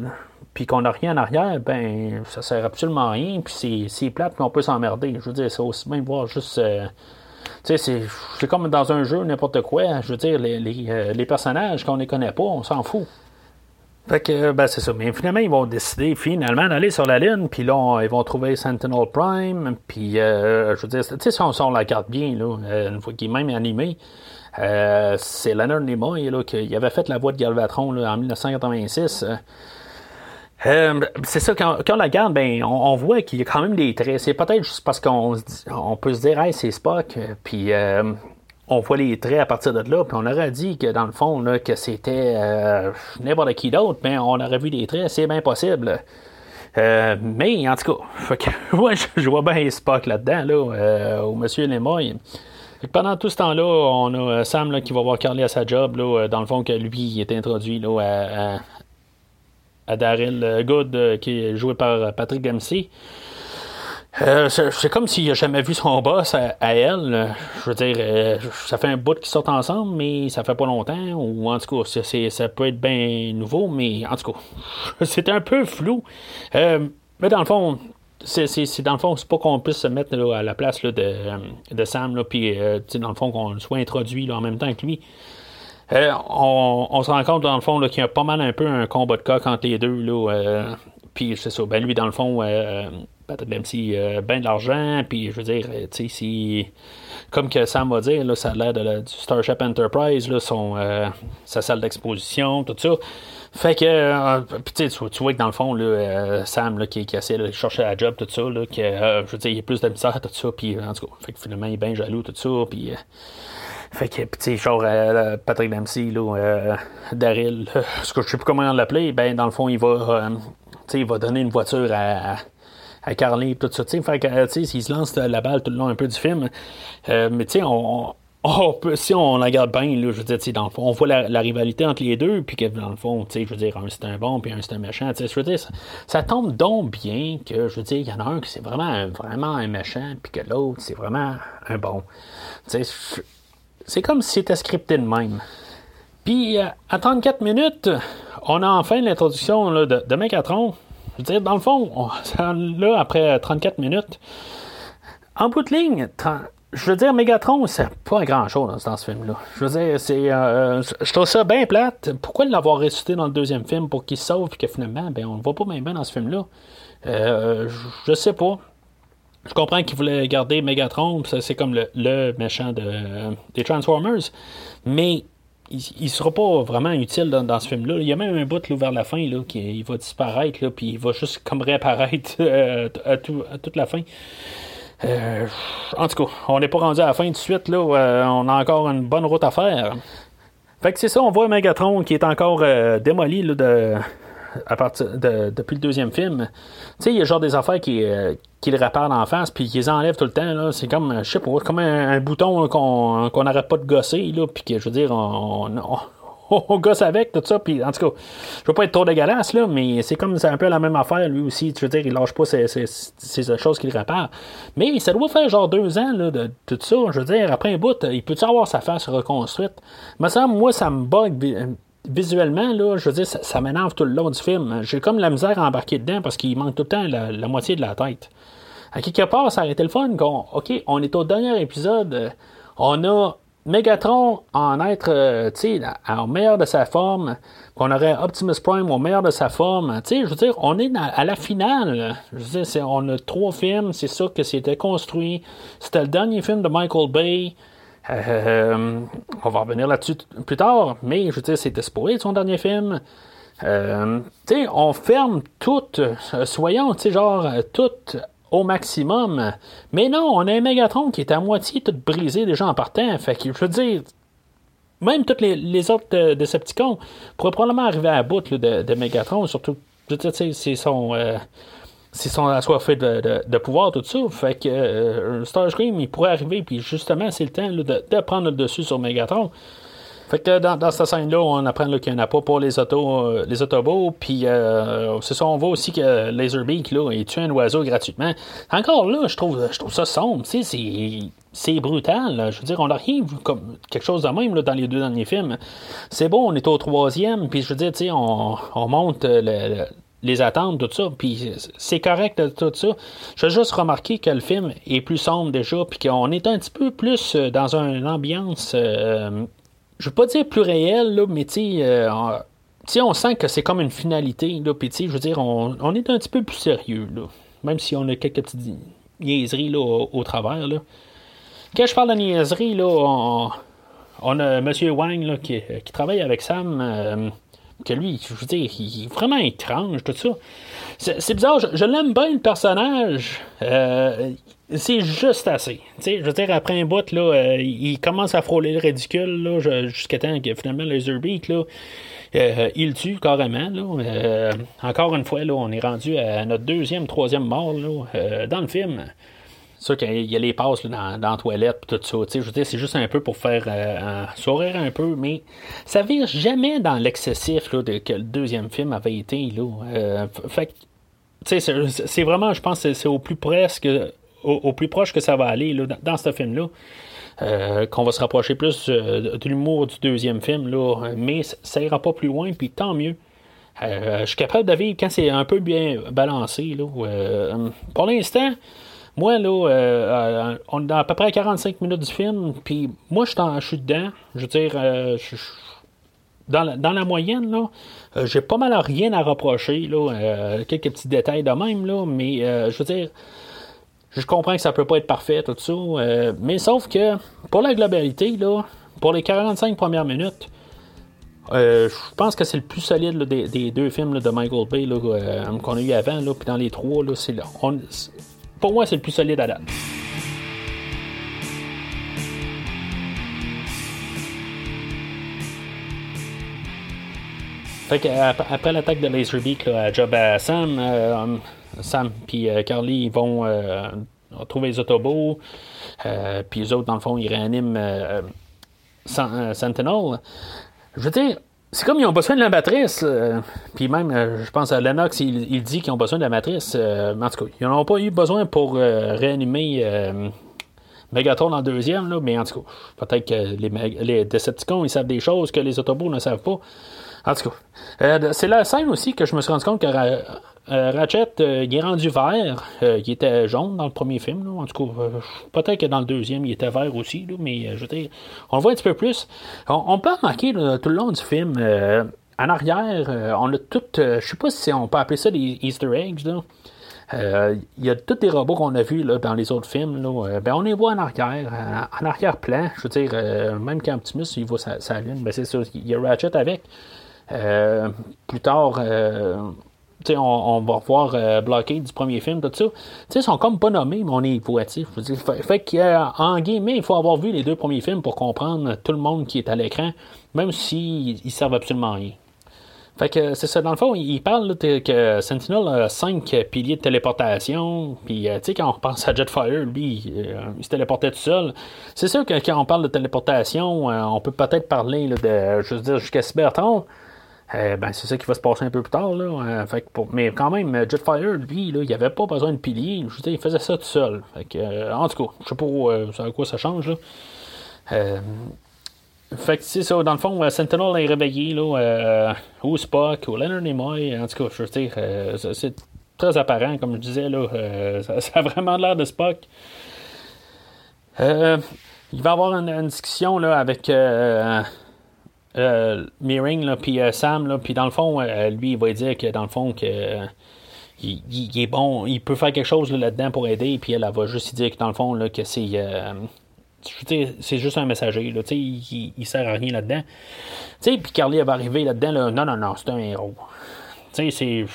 puis qu'on n'a rien en arrière, ben ça sert absolument à rien, puis c'est plate, puis on peut s'emmerder. Je veux dire, c'est aussi bien voir juste. Euh, tu sais, c'est comme dans un jeu, n'importe quoi. Je veux dire, les, euh, personnages, qu'on ne connaît pas, on s'en fout. Fait que, ben, c'est ça. Mais finalement, ils vont décider finalement d'aller sur la Lune, puis là, ils vont trouver Sentinel Prime, puis, euh, je veux dire, tu sais, si on, la regarde bien, là, une fois qu'il est même animé, c'est Leonard Nimoy, qui avait fait la voix de Galvatron, en 1986. Euh, c'est ça, quand, on la regarde, ben, on, voit qu'il y a quand même des traits. C'est peut-être juste parce qu'on on peut se dire, hey, c'est Spock, puis euh, on voit les traits à partir de là, puis on aurait dit que dans le fond, que c'était euh, n'importe qui d'autre, mais on aurait vu des traits, c'est bien possible. mais en tout cas, que, je, vois bien Spock là-dedans, là, au Monsieur. Pendant tout ce temps-là, on a Sam qui va voir Carly à sa job, là, dans le fond que lui il est introduit à Daryl Good, euh, qui est joué par euh, Patrick Dempsey. Euh, c'est comme s'il n'a jamais vu son boss à, elle. Je veux dire, ça fait un bout qu'ils sortent ensemble, mais ça fait pas longtemps. Ou en tout cas, ça peut être bien nouveau, mais en tout cas, c'est un peu flou. mais dans le fond, c'est dans le fond, c'est pas qu'on puisse se mettre à la place de, de, Sam, puis dans le fond qu'on soit introduit en même temps que lui. Euh, on, se rend compte, dans le fond, qu'il y a pas mal un peu un combat de coq entre les deux. Là, euh, puis c'est ça. Ben lui, dans le fond, euh, Patrick Dempsey, euh, ben de l'argent. Puis je veux dire, tu sais, si. Comme que Sam va dire, là, ça a l'air de du Starship Enterprise, là, son, sa salle d'exposition, tout ça. Fait que, tu, tu vois que dans le fond, là, Sam, là, qui, qui essaie de chercher la job, tout ça, là, que, je veux dire, il y a plus d'admisseurs, tout ça, puis en tout cas, fait que finalement, il est bien jaloux, tout ça, puis fait que, tu sais, genre, euh, Patrick Dempsey, là, euh, Daryl, ce que je sais plus comment l'appeler, ben, dans le fond, il va, euh, il va donner une voiture à, à Carly, tout ça, tu sais. Fait que, tu sais, s'il se lance la balle tout le long un peu du film, mais tu sais, on, on peut, si on la regarde bien, là, je veux dire, dans le fond, on voit la, rivalité entre les deux, puis que dans le fond, tu sais, je veux dire, un c'est un bon, puis un c'est un méchant, tu sais, je veux dire, ça, tombe donc bien que, je veux dire, il y en a un qui c'est vraiment, un, vraiment un méchant, puis que l'autre, c'est vraiment un bon. Tu sais, c'est comme si c'était scripté de même. Puis, euh, à 34 minutes, on a enfin l'introduction de, de Mécatron. Je veux dire, dans le fond, là, après 34 minutes, en bout de ligne, je veux dire, Megatron, c'est pas grand-chose dans ce film-là. Je veux dire, c'est, euh, je trouve ça bien plate. Pourquoi l'avoir ressuscité dans le deuxième film pour qu'il se sauve et que finalement, ben, on ne voit pas même bien dans ce film-là? Euh, je sais pas. Je comprends qu'il voulait garder Megatron, c'est comme le, méchant de, des Transformers, mais il, il sera pas vraiment utile dans, ce film-là. Il y a même un bout vers la fin là, qui va disparaître, là, puis il va juste comme réapparaître euh, à, toute la fin. Euh, en tout cas, on n'est pas rendu à la fin de suite. Là, euh, on a encore une bonne route à faire. Fait que c'est ça, on voit Megatron qui est encore démoli là, de, à partir de, depuis le deuxième film. Tu sais, il y a genre des affaires qui, euh, qui le réparent en face, puis qui les enlèvent tout le temps. Là. C'est comme, je sais pas, comme un, bouton qu'on, qu'on n'arrête pas de gosser, là, puis que, je veux dire, on, on, gosse avec, tout ça. Puis, en tout cas, je veux pas être trop dégueulasse, là, mais c'est comme, c'est un peu la même affaire, lui aussi. Je veux dire, il lâche pas ces, ces, choses qu'il répare. Mais ça doit faire genre deux ans, là, de, tout ça. Je veux dire, après un bout, il peut-tu avoir sa face reconstruite? Mais ça, moi, ça me bug visuellement, là, je veux dire, ça, m'énerve tout le long du film. J'ai comme la misère à embarquer dedans parce qu'il manque tout le temps la, moitié de la tête. À quelque part, ça aurait été le fun. OK, on est au dernier épisode. On a Megatron en être, euh, tu sais, au meilleur de sa forme. On aurait Optimus Prime au meilleur de sa forme. Tu sais, je veux dire, on est à la finale. Je veux dire, on a trois films. C'est ça que c'était construit. C'était le dernier film de Michael Bay. Euh, on va revenir là-dessus plus tard, mais je veux dire, c'était spoilé son dernier film. Euh, tu sais, on ferme tout, euh, soyons, tu sais, genre, tout au maximum. Mais non, on a un Megatron qui est à moitié tout brisé déjà en partant. Fait que, je veux dire, même tous les, autres Decepticons pourraient probablement arriver à bout de, de, Megatron, surtout, je veux dire, c'est son c'est son assoiffé de, de, de, pouvoir, tout ça. Fait que euh, Starscream, il pourrait arriver, puis justement, c'est le temps de, de, prendre le dessus sur Megatron. Fait que dans, cette scène-là, on apprend qu'il n'y en a pas pour les autos, euh, les autobots, puis euh, c'est ça, on voit aussi que Laserbeak, là, il tue un oiseau gratuitement. Encore là, je trouve, je trouve ça sombre, tu sais, c'est brutal. Je veux dire, on vu comme quelque chose de même là, dans les deux derniers films. C'est bon, on est au troisième, puis je veux dire, on, on monte le les attentes, tout ça. Puis c'est correct, tout ça. Je veux juste remarquer que le film est plus sombre déjà, puis qu'on est un petit peu plus euh, dans une ambiance, euh, je veux pas dire plus réelle, là, mais tu sais, euh, on sent que c'est comme une finalité, là, puis je veux dire, on, est un petit peu plus sérieux. Même si on a quelques petites niaiseries là, au, travers. Quand je parle de niaiseries, là, on, a M. Wang qui, travaille avec Sam que lui, je veux dire, il est vraiment étrange, tout ça. C'est bizarre, je, l'aime bien le personnage. Euh, c'est juste assez. je veux dire, après un bout, là, euh, il commence à frôler le ridicule jusqu'à temps que finalement Laserbeak, là, euh, il tue carrément. Là. encore une fois, là, on est rendu à notre deuxième, troisième mort là, dans le film. C'est sûr qu'il y a les passes dans, dans, la toilette tout ça. Je veux dire, c'est juste un peu pour faire euh, sourire un peu, mais ça vire jamais dans l'excessif que le deuxième film avait été. Là. Euh, fait c'est vraiment, je pense, c'est au plus presque au, plus proche que ça va aller là, dans, ce film-là. Euh, qu'on va se rapprocher plus de l'humour du deuxième film, là, mais ça ira pas plus loin, puis tant mieux. je suis capable de vivre quand c'est un peu bien balancé. Là, pour l'instant, moi, là, euh, euh, on est à peu près 45 minutes du film, puis moi, je suis dedans. Je veux dire, euh, dans, la, moyenne, là, j'ai pas mal rien à reprocher, là, quelques petits détails de même, là, mais je veux dire, je comprends que ça peut pas être parfait, tout ça, mais sauf que, pour la globalité, là, pour les 45 premières minutes, je pense que c'est le plus solide des, deux films de Michael Bay qu'on a eu avant. Puis dans les trois, c'est, pour moi, c'est le plus solide à date. Fait après l'attaque de Laserbeak, là, job à Sam, euh, Sam puis euh, Carly ils vont euh, trouver les autobots, puis les autres, dans le fond, ils réaniment Sentinel. Je veux dire, c'est comme ils ont besoin de la matrice. Euh, puis même, euh, je pense à Lennox, il, dit qu'ils ont besoin de la matrice. Euh, en tout cas, ils n'en ont pas eu besoin pour réanimer Megatron en deuxième, là, mais en tout cas, peut-être que les, les, Decepticons, ils savent des choses que les Autobots ne savent pas. En tout cas, c'est la scène aussi que je me suis rendu compte que Ratchet, il est rendu vert. il était jaune dans le premier film. En tout cas, peut-être que dans le deuxième, il était vert aussi. mais je veux dire, on le voit un petit peu plus. On, peut remarquer tout le long du film, en arrière, on a tout. je sais pas si on peut appeler ça des Easter eggs. Là. Euh, il y a tous les robots qu'on a vus là, dans les autres films. Là, ben, on les voit en arrière, en, arrière-plan. Je veux dire, euh, même quand Optimus il voit sa, lune, ben, c'est ça. Il y a Ratchet avec. Euh, plus tard, on, va revoir Blockade du premier film, tout ça. sais, ils sont comme pas nommés, mais on est évoatif. Fait, fait qu'en guillemets, il faut avoir vu les deux premiers films pour comprendre tout le monde qui est à l'écran, même s'ils ne servent absolument rien. Fait que c'est ça, dans le fond, il parle que Sentinel a cinq piliers de téléportation. Puis, euh, tu sais, quand on pense à Jetfire, lui, euh, il, se téléportait tout seul. C'est sûr que quand on parle de téléportation, euh, on peut peut-être parler de, je veux dire, jusqu'à Cybertron. Ben, c'est ça qui va se passer un peu plus tard. Là. fait mais quand même, Jetfire, lui, là, il avait pas besoin de piliers. Je dire, il faisait ça tout seul. Fait que, en tout cas, je sais pas à quoi ça change. Là. Fait que c'est ça, dans le fond, euh, Sentinel est réveillé, là, euh, ou Spock, ou Leonard Nimoy, en tout cas, je veux dire, euh, c'est très apparent, comme je disais, là, ça, a vraiment l'air de Spock. il va avoir une, discussion, là, avec Meering, là, puis Sam, là, puis dans le fond, lui, il va dire que, dans le fond, que... Il, est bon, il peut faire quelque chose là-dedans pour aider, puis elle, va juste dire que dans le fond, que c'est c'est juste un messager. Là, il, il sert à rien là-dedans. Puis Carly va arriver là-dedans. Là, non, non, non, c'est un héros. C'est.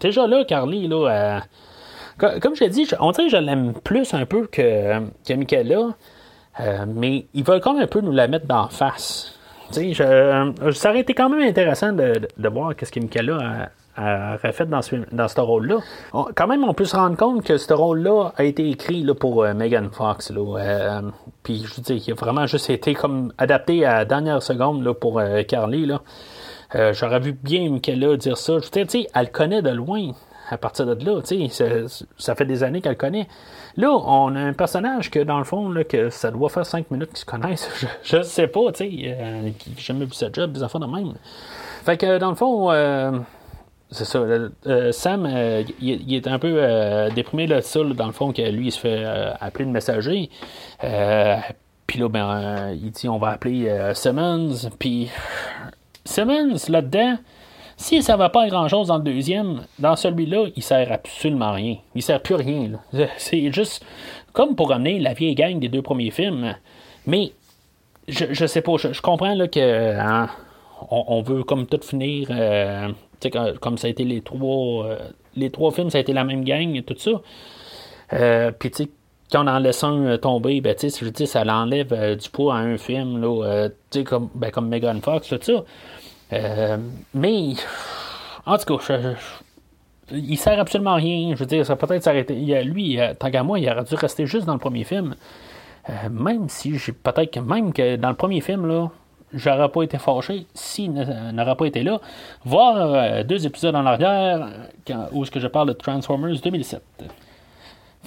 Déjà là, Carly, là, euh, comme je l'ai dit, on dirait que je l'aime plus un peu que, que Michaela. Euh, mais ils veulent quand même un peu nous la mettre d'en face. Je, ça aurait été quand même intéressant de, voir qu'est-ce que Michaela a, fait dans ce, dans ce rôle-là. Quand même, on peut se rendre compte que ce rôle-là a été écrit là, pour euh, Megan Fox. Euh, puis je dire, il a vraiment juste été comme adapté à la dernière seconde là, pour euh, Carly. Là. J'aurais vu bien qu'elle dire ça. Je veux dire, elle connaît de loin à partir de là. Ça, ça fait des années qu'elle connaît. Là, on a un personnage que, dans le fond, là, que ça doit faire cinq minutes qu'ils se connaissent. Je, sais pas, tu sais, euh, jamais vu sa job, des enfants de même. Fait que, dans le fond, c'est ça. Euh, Sam, euh, il, est un peu euh, déprimé là, ça, dans le fond, que lui, il se fait appeler le messager. puis là, ben, il dit on va appeler Simmons. Puis Simmons, là-dedans, si ça va pas grand-chose dans le deuxième, dans celui-là, il sert absolument rien. Il sert plus rien. C'est juste comme pour amener la vieille gang des deux premiers films. Mais je, je sais pas, je, comprends là, que hein, on, veut comme tout finir comme ça a été les trois, euh, les trois films, ça a été la même gang et tout ça. Euh, puis, tu sais, quand on en laisse un euh, tomber, ben, je dis, ça l'enlève du poids à un film, comme, ben, comme Megan Fox, tout ça. Mais, en tout cas, il sert absolument à rien. Je veux dire, ça peut-être s'arrêter. Lui, tant qu'à moi, il aurait dû rester juste dans le premier film. même si j'ai peut-être que même que dans le premier film, là, j'aurais pas été fâché s'il n'aurait pas été là. Voir euh, deux épisodes en arrière où ce que je parle de Transformers 2007.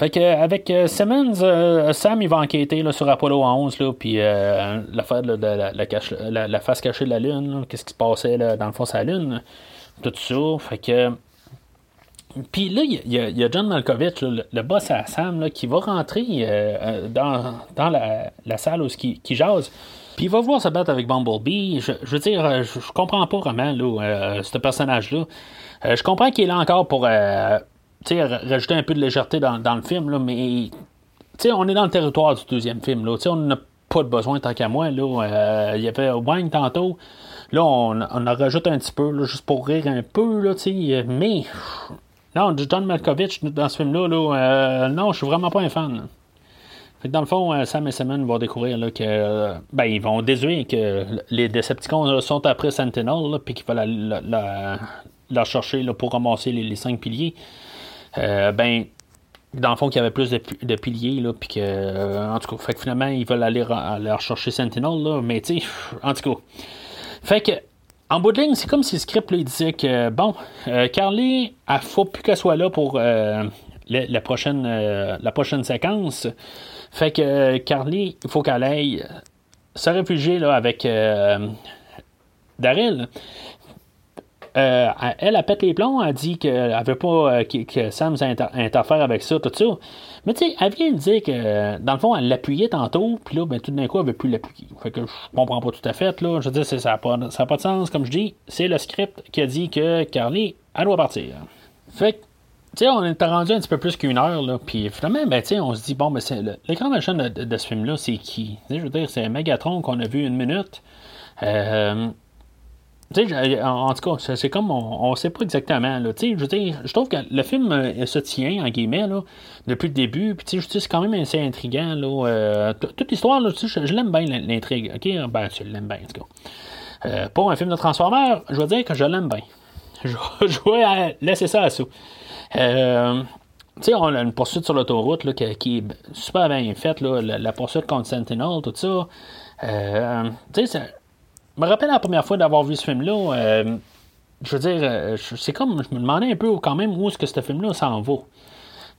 Fait que avec euh, Simmons, euh, Sam il va enquêter sur Apollo 11 là, puis l'affaire de la, la, face cachée de la Lune, qu'est-ce qui se passait dans le fond de la Lune, tout ça. Fait que puis là, il y, a John Malkovich, le, boss à Sam, qui va rentrer dans, la, salle où il, qui jase. Puis il va voir se battre avec Bumblebee. Je, veux dire, euh, je, comprends pas vraiment là, euh, ce personnage-là. Euh, je comprends qu'il est là encore pour rajouter un peu de légèreté dans, le film, là, mais on est dans le territoire du deuxième film. Là, on n'a pas de besoin tant qu'à moi. Là, il y avait Wang tantôt. Là, on, on en rajoute un petit peu, juste pour rire un peu, là, mais non, John Malkovich dans ce film-là, là, non, je suis vraiment pas un fan dans le fond, euh, Sam et Simon vont découvrir là, que. Euh, ben, ils vont déduire que les Decepticons sont après Sentinel, puis qu'il faut la, chercher là, pour ramasser les, cinq piliers. Euh, ben, dans le fond, qu'il y avait plus de, piliers, là, puis que. en tout cas, fait que finalement, ils veulent aller, aller chercher Sentinel, là, mais tu sais, en tout cas. Fait que. En bout de ligne, c'est comme si le script il disait que, bon, Carly, il faut plus qu'elle soit là pour la, prochaine, la séquence. Fait que euh, Carly, il faut qu'elle aille se réfugier là, avec euh, Daryl. Euh, elle, elle pète les plombs, elle dit qu'elle veut pas que, Sam interfère avec ça, tout ça. Mais tu sais, elle vient de dire que, dans le fond, elle l'appuyait tantôt, puis là, ben, tout d'un coup, elle veut plus l'appuyer. Fait que je comprends pas tout à fait, là. Je veux dire, ça n'a pas, pas de sens. Comme je dis, c'est le script qui a dit que Carly, elle doit partir. Fait que tu sais, on est rendu un petit peu plus qu'une heure, là, puis finalement, ben, tu on se dit, bon, ben, c'est l'écran machin de, de, ce film-là, c'est qui? je veux dire, c'est Megatron qu'on a vu une minute. Euh, sais, en, tout cas, c'est comme on ne sait pas exactement. Là. Je je trouve que le film euh, se tient, en guillemets, là, depuis le début. Puis, c'est quand même assez intriguant. Là, euh, toute l'histoire, je, je l'aime bien, l'intrigue. OK? Ben, tu l'aimes bien, en tout cas. Euh, pour un film de Transformers, je veux dire que je l'aime bien. Je, vais laisser ça à ça. Euh, tu sais, on a une poursuite sur l'autoroute là, qui, est super bien faite, là, la, poursuite contre Sentinel, tout ça. Euh, me rappelle la première fois d'avoir vu ce film-là. Euh, je veux dire, c'est comme, je me demandais un peu quand même où est-ce que ce film-là s'en va.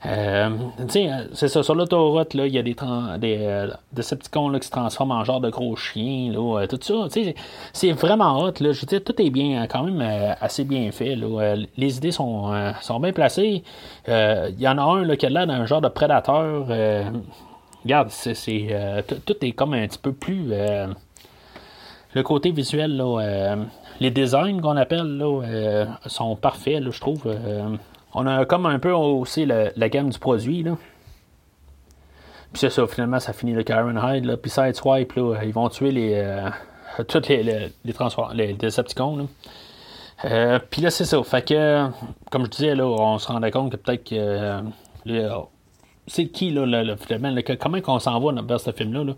Euh, c'est ça, sur l'autoroute, il y a des, des euh, Decepticons là, qui se transforment en genre de gros chiens, euh, tout ça. C'est vraiment hot. Je veux dire, tout est bien, quand même euh, assez bien fait. Les idées sont, sont bien placées. Il y en a un là, qui a l'air d'un genre de prédateur. regarde, tout est comme un petit peu plus. Le côté visuel, là, les designs qu'on appelle là, sont parfaits, je trouve. On a comme un peu aussi la gamme du produit. Là. Puis c'est ça, finalement, ça finit le Karen Hyde. Là. Puis Sideswipe, là, ils vont tuer les, euh, tous les, les, les, Decepticons. Euh, puis là, c'est ça. Fait que, comme je disais, là, on se rendait compte que peut-être que. Euh, c'est qui, là, le, finalement, comment qu'on s'en va vers ce film-là? Là?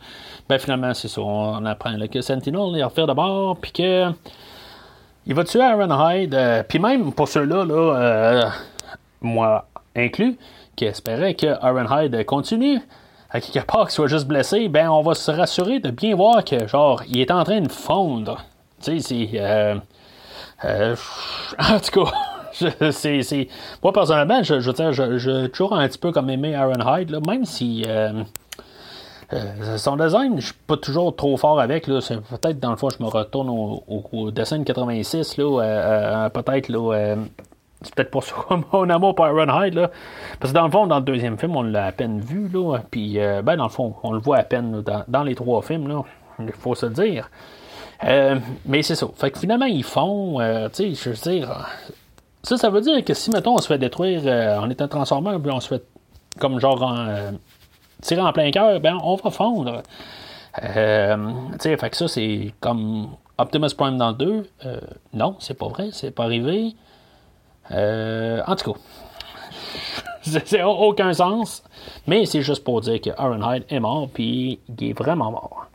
Ben, finalement, c'est ça. On apprend que Sentinel, il refait d'abord, puis que. Il va tuer Aaron Hyde. puis même pour ceux-là, là moi inclus, qui espérait que Hyde continue à quelque part qu'il soit juste blessé, ben on va se rassurer de bien voir que genre il est en train de fondre. Tu sais, c'est. Euh, euh, en tout cas. c'est, Moi, personnellement, je, je, je, je, toujours un petit peu comme aimé Hyde, là, même si euh, son design, je suis pas toujours trop fort avec. Là, peut-être dans le fond, je me retourne au, dessin de 86, là, peut-être là, c'est peut-être pour ça mon amour pour Ironhide, là. Parce que dans le fond, dans le deuxième film, on l'a à peine vu, là. Puis, euh, ben, dans le fond, on le voit à peine dans, les trois films, là. Il faut se le dire. Euh, mais c'est ça. Fait que finalement, ils font, euh, tu sais, je veux dire, ça, ça veut dire que si, mettons, on se fait détruire en étant transformeur, puis on se fait, comme genre, en, tirer en plein cœur, ben, on va fondre. tu sais, fait que ça, c'est comme Optimus Prime dans le 2. non, c'est pas vrai, c'est pas arrivé. Euh, en tout cas, c'est aucun sens, mais c'est juste pour dire que Ironhide est mort, puis il est vraiment mort.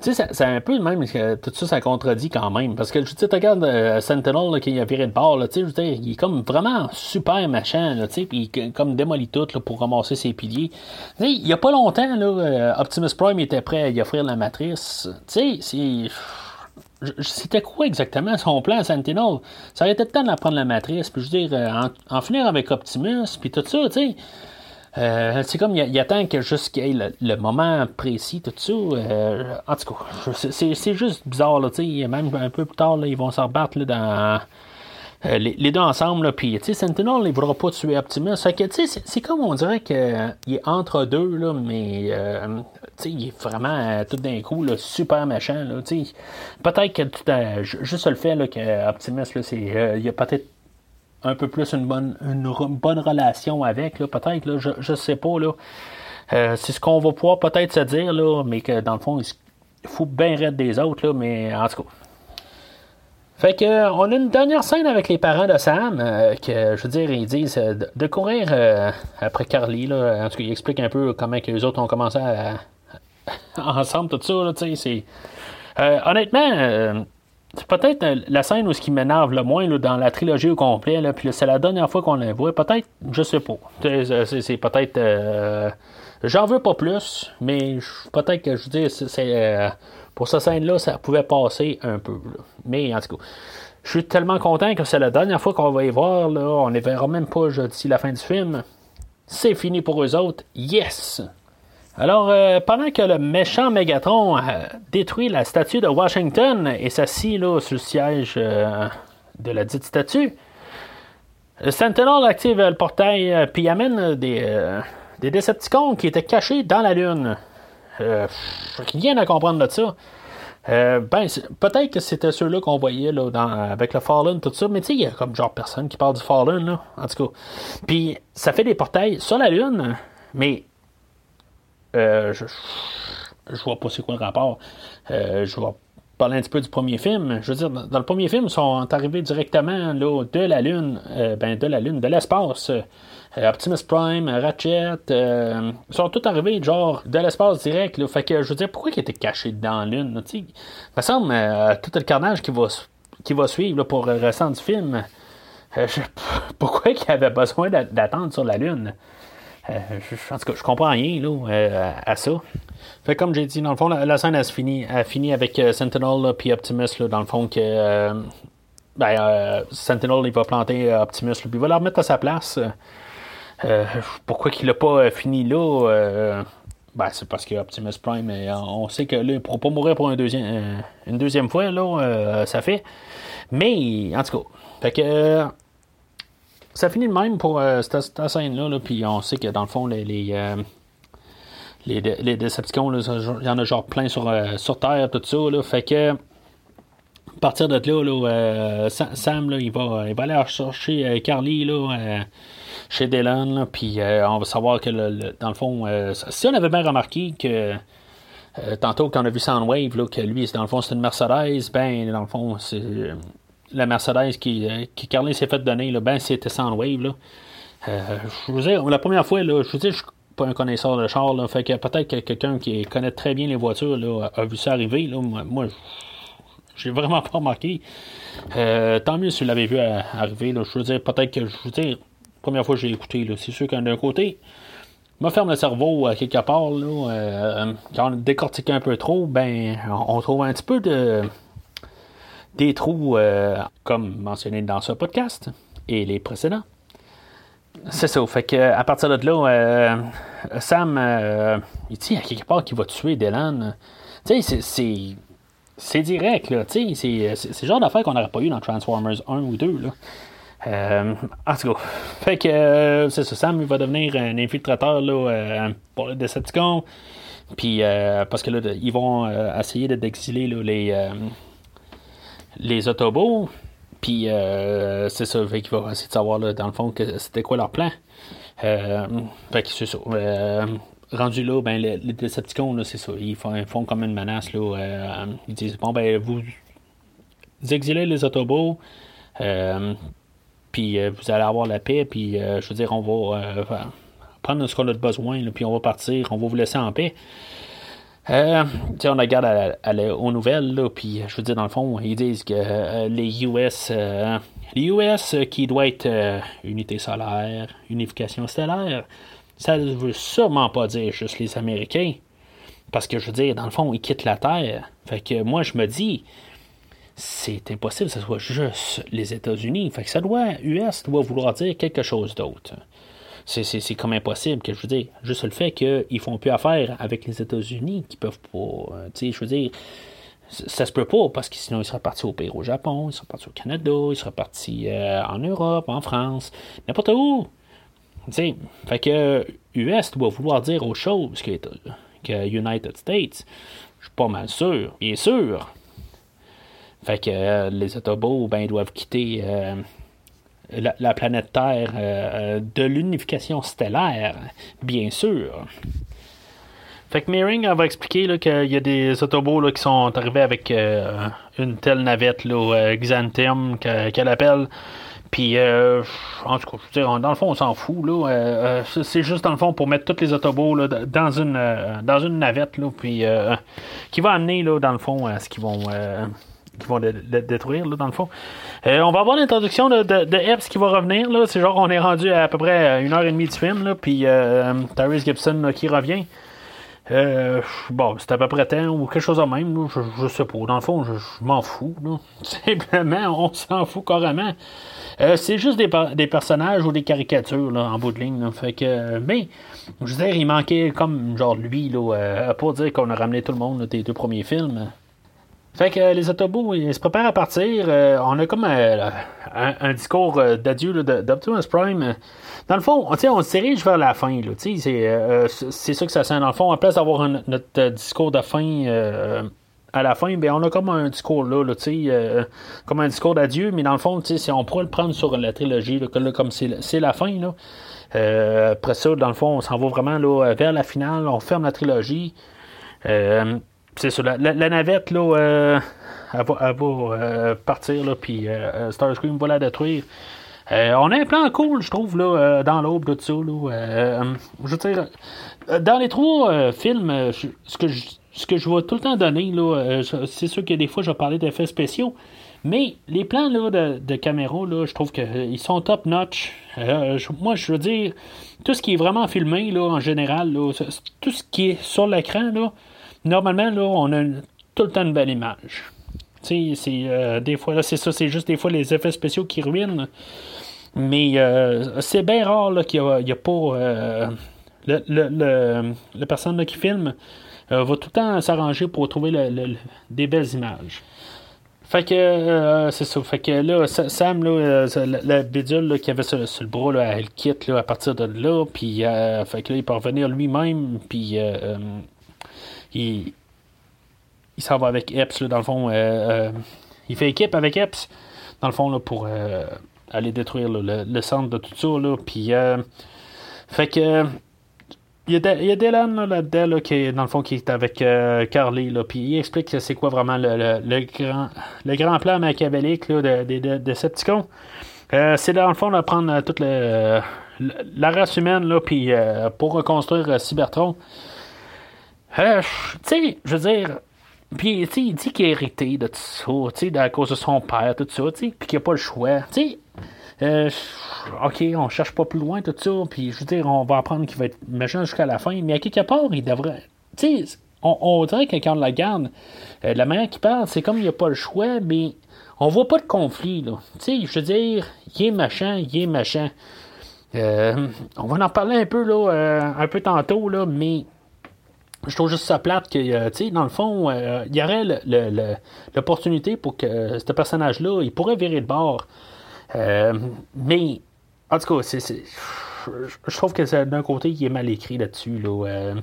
Tu sais, c'est un peu le même que tout ça, ça contredit quand même. Parce que, tu regarde euh, Sentinel qui a viré de bord, tu sais, je veux dire, il est comme vraiment super machin, tu sais, puis comme démolit tout là, pour ramasser ses piliers. Sais, il y a pas longtemps, là, euh, Optimus Prime était prêt à y offrir la matrice. Tu sais, c'est c'était quoi exactement son plan Sentinel? Ça aurait été le temps de prendre la matrice, puis je veux dire, euh, en, finir avec Optimus, puis tout ça, tu sais. Euh, c'est comme il, attend que juste qu'il ait le, moment précis, tout ça. Euh, en tout cas, c'est juste bizarre, là. Même un peu plus tard, là, ils vont se rebattre là, dans euh, les, deux ensemble, puis, Sentinel, ne voudra pas tuer Optimus. C'est comme on dirait qu'il est entre deux, là, mais, euh, il est vraiment, tout d'un coup, super méchant, là. Peut-être que juste le fait, là, que là, c'est, il a peut-être un peu plus une bonne, une, bonne relation avec, peut-être, je, je sais pas, là. c'est ce qu'on va pouvoir peut-être se dire, là, mais que, dans le fond, il faut bien raide des autres, là, mais, en tout cas, fait que euh, on a une dernière scène avec les parents de Sam, euh, que je veux dire, ils disent euh, de, courir après Carly, là. En tout cas, ils expliquent un peu comment que les autres ont commencé à, ensemble, tout ça, là, tu sais, c'est. honnêtement, c'est peut-être la scène où ce qui m'énerve le moins là, dans la trilogie au complet, là, puis c'est la dernière fois qu'on la voit, peut-être, je sais pas. C'est, peut-être. J'en veux pas plus, mais peut-être que je dire, c'est pour cette scène-là, ça pouvait passer un peu. Mais en tout cas, je suis tellement content que c'est la dernière fois qu'on va y voir. Là. On ne verra même pas d'ici la fin du film. C'est fini pour eux autres. Yes! Alors, euh, pendant que le méchant Megatron détruit la statue de Washington et s'assit là, sur le siège euh, de la dite statue. Sentinel active le portail euh, puis amène des, euh, des Decepticons qui étaient cachés dans la Lune. Euh, rien à comprendre de ça. ben, peut-être que c'était ceux-là qu'on voyait là, avec le Fallen, tout ça, mais tu sais, il y a comme genre personne qui parle du Fallen, là, en tout cas. Puis, ça fait des portails sur la Lune, mais je, je vois pas c'est quoi le rapport. je vois parler un petit peu du premier film. Je veux dire, dans le premier film, ils sont arrivés directement de la Lune, euh, ben, de la Lune, de l'espace. Euh, Optimus Prime, Ratchet, euh, ils sont tous arrivés genre de l'espace direct. Fait que je veux dire, pourquoi ils étaient cachés dans la Lune? Il me semble tout le carnage qui va, qui va suivre pour le restant du film. pourquoi ils avaient besoin d'attendre sur la Lune? Je, en tout cas, je comprends rien là, à ça. Fait comme j'ai dit, dans le fond, la, scène a fini, avec euh, Sentinel puis Optimus, dans le fond, que euh, ben, euh, Sentinel il va planter Optimus, puis il va la remettre à sa place. pourquoi qu'il n'a pas fini là ben, c'est parce que Optimus Prime, on sait que là, il ne pourra pas mourir pour une deuxième fois, là, ça fait. Mais, en tout cas, fait que ça finit de même pour cette, scène-là, puis on sait que dans le fond, les, les, les Decepticons, il y en a genre plein sur, euh, sur Terre, tout ça. Fait que, à partir de là, euh, Sam, là, il, va, il va aller chercher euh, Carly là, chez Dylan, puis on va savoir que, dans le fond, si on avait bien remarqué que tantôt qu'on a vu Soundwave, là, que lui, dans le fond, c'est une Mercedes, ben, dans le fond, c'est la Mercedes qui, qui Carly s'est fait donner, là, ben, c'était Soundwave, là. je vous dire, la première fois, là, je vous dis, je pas un connaisseur de char, fait que peut-être que quelqu'un qui connaît très bien les voitures là, a vu ça arriver. Là, moi, j'ai vraiment pas remarqué. Euh, tant mieux si vous l'avez vu arriver. Là, je veux dire, peut-être que je veux dire, première fois que j'ai écouté, c'est sûr qu'un d'un côté, me ferme le cerveau à quelque part. Là, euh, quand on décortique un peu trop, ben on trouve un petit peu de des trous, euh, comme mentionné dans ce podcast et les précédents. C'est ça. Fait que à partir de là, euh, Sam, euh, il dit quelque part qu'il va tuer Dylan. Tu sais, c'est. C'est direct, là. Tu sais, c'est le genre d'affaire qu'on n'aurait pas eu dans Transformers 1 ou 2, là. Euh, en tout cas, fait que c'est ça, Sam il va devenir un infiltrateur là, pour le Decepticon. Puis parce que là, ils vont essayer d'exiler les, les Autobots. Puis euh, c'est ça, fait qu'il va essayer de savoir là, dans le fond que c'était quoi leur plan. Euh, fait que c'est ça. Euh, rendu là, ben les, les Decepticons, c'est ça. Ils font, comme une menace. Là, ils disent Bon ben vous, exilez les Autobots. puis vous allez avoir la paix, puis je veux dire, on va prendre ce qu'on a de besoin, puis on va partir, on va vous laisser en paix. Euh, on regarde aux nouvelles, puis je veux dire, dans le fond, ils disent que euh, les US, euh, les US qui doit être euh, unité solaire, unification stellaire, ça ne veut sûrement pas dire juste les Américains. Parce que je veux dire, dans le fond, ils quittent la Terre. Fait que moi, je me dis, c'est impossible que ce soit juste les États-Unis. Fait que ça doit, US doit vouloir dire quelque chose d'autre c'est comme impossible que je veux dire. Juste le fait qu'ils font plus affaire avec les États-Unis, qu'ils peuvent pas. Euh, tu sais, je veux dire. Ça se peut pas parce que sinon ils seraient partis au pays au Japon, ils seraient partis au Canada, ils seraient partis euh, en Europe, en France, n'importe où. Sais, fait que US doit vouloir dire autre chose que, que United States. Je suis pas mal sûr, bien sûr. Fait que euh, les Autobots, ben, doivent quitter la, planète Terre euh, de l'unification stellaire, bien sûr. Fait que Meering va expliquer qu'il y a des Autobots qui sont arrivés avec euh, une telle navette, là, euh, Xanthem, qu'elle appelle. Puis, en tout cas, dans le fond, on s'en fout. Là. c'est juste, dans le fond, pour mettre tous les Autobots là, dans, une, dans une navette, là, puis, qui va amener, là, dans le fond, à ce qu'ils vont qui vont le, détruire, là, dans le fond. Euh, on va avoir l'introduction de, Epps qui va revenir. Là. C'est genre, on est rendu à, à peu près une heure et demie du film, là, puis euh, Tyrese Gibson qui revient. Euh, bon, c'est à peu près temps ou quelque chose de même. je, je, sais pas. Dans le fond, je, m'en fous. Là. Simplement, on s'en fout carrément. Euh, c'est juste des, des, personnages ou des caricatures là, en bout de ligne. Fait que, mais, je veux dire, il manquait comme genre lui, là, pour dire qu'on a ramené tout le monde des deux premiers films Fait que les Autobots, ils se préparent à partir. on a comme un, discours d'adieu d'Optimus Prime. Dans le fond, on se dirige vers la fin. C'est ça que ça sent. Dans le fond, en place d'avoir notre discours de fin à la fin, ben, on a comme un discours là, euh, comme un discours d'adieu, mais dans le fond, on pourrait le prendre sur la trilogie, comme c'est la fin. Là. Euh, après ça, dans le fond, on s'en va vraiment là, vers la finale, on ferme la trilogie. Euh, c'est ça, la, navette, là, elle va, partir, là, puis Starscream va la détruire. on a un plan cool, je trouve, là, dans l'aube de ça. Là, je veux dire, dans les trois films, ce que je ce vois tout le temps donner, là, euh, c'est sûr que des fois, je vais parler d'effets spéciaux, mais les plans là, de, de caméra, là, je trouve qu'ils euh, sont top-notch. Euh, moi, je veux dire, tout ce qui est vraiment filmé, là, en général, tout ce qui est sur l'écran, là, normalement, là, on a tout le temps une belle image. C'est des fois, là, c'est ça, c'est juste des fois les effets spéciaux qui ruinent. Mais c'est bien rare qu'il n'y a, pas le, le, le, personne qui filme euh, va tout le temps s'arranger pour trouver des belles images. Fait que euh, c'est ça. Fait que là, Sam, là, euh, la, bidule qui avait sur, le bras, là, elle quitte là, à partir de là. Puis fait que là, il peut revenir lui-même. Puis il, il s'en va avec Epps, là, dans le fond. il fait équipe avec Epps, dans le fond, là, pour aller détruire le, centre de tout ça. Là, puis fait que il y a, il y a Dylan là-dedans, qui dans le fond, qui est avec euh, Carly, là, puis il explique c'est quoi vraiment le, le, grand, le grand plan machiavélique de, de, de. Euh, c'est dans le fond de prendre euh, toute le, la race humaine, là, puis pour reconstruire Cybertron. Tu sais, je veux dire, puis il dit qu'il est hérité de tout ça, tu sais, à cause de son père, tout ça, tu sais, puis qu'il n'a pas le choix. Tu sais, euh, OK, on cherche pas plus loin, tout ça, puis je veux dire, on va apprendre qu'il va être méchant jusqu'à la fin, mais à quelque part, il devrait. Tu sais, on, dirait que quand on la garde, euh, la manière qu'il parle, c'est comme il n'y a pas le choix, mais on voit pas de conflit, là. Tu sais, je veux dire, il est machin, il est machin. Euh, on va en parler un peu, là, un peu tantôt, là, mais je trouve juste ça plate que, tu sais, dans le fond, il y aurait l'opportunité pour que ce personnage-là, il pourrait virer de bord. Euh, mais, en tout cas, c'est, je trouve que d'un côté, il est mal écrit là-dessus. Là, euh.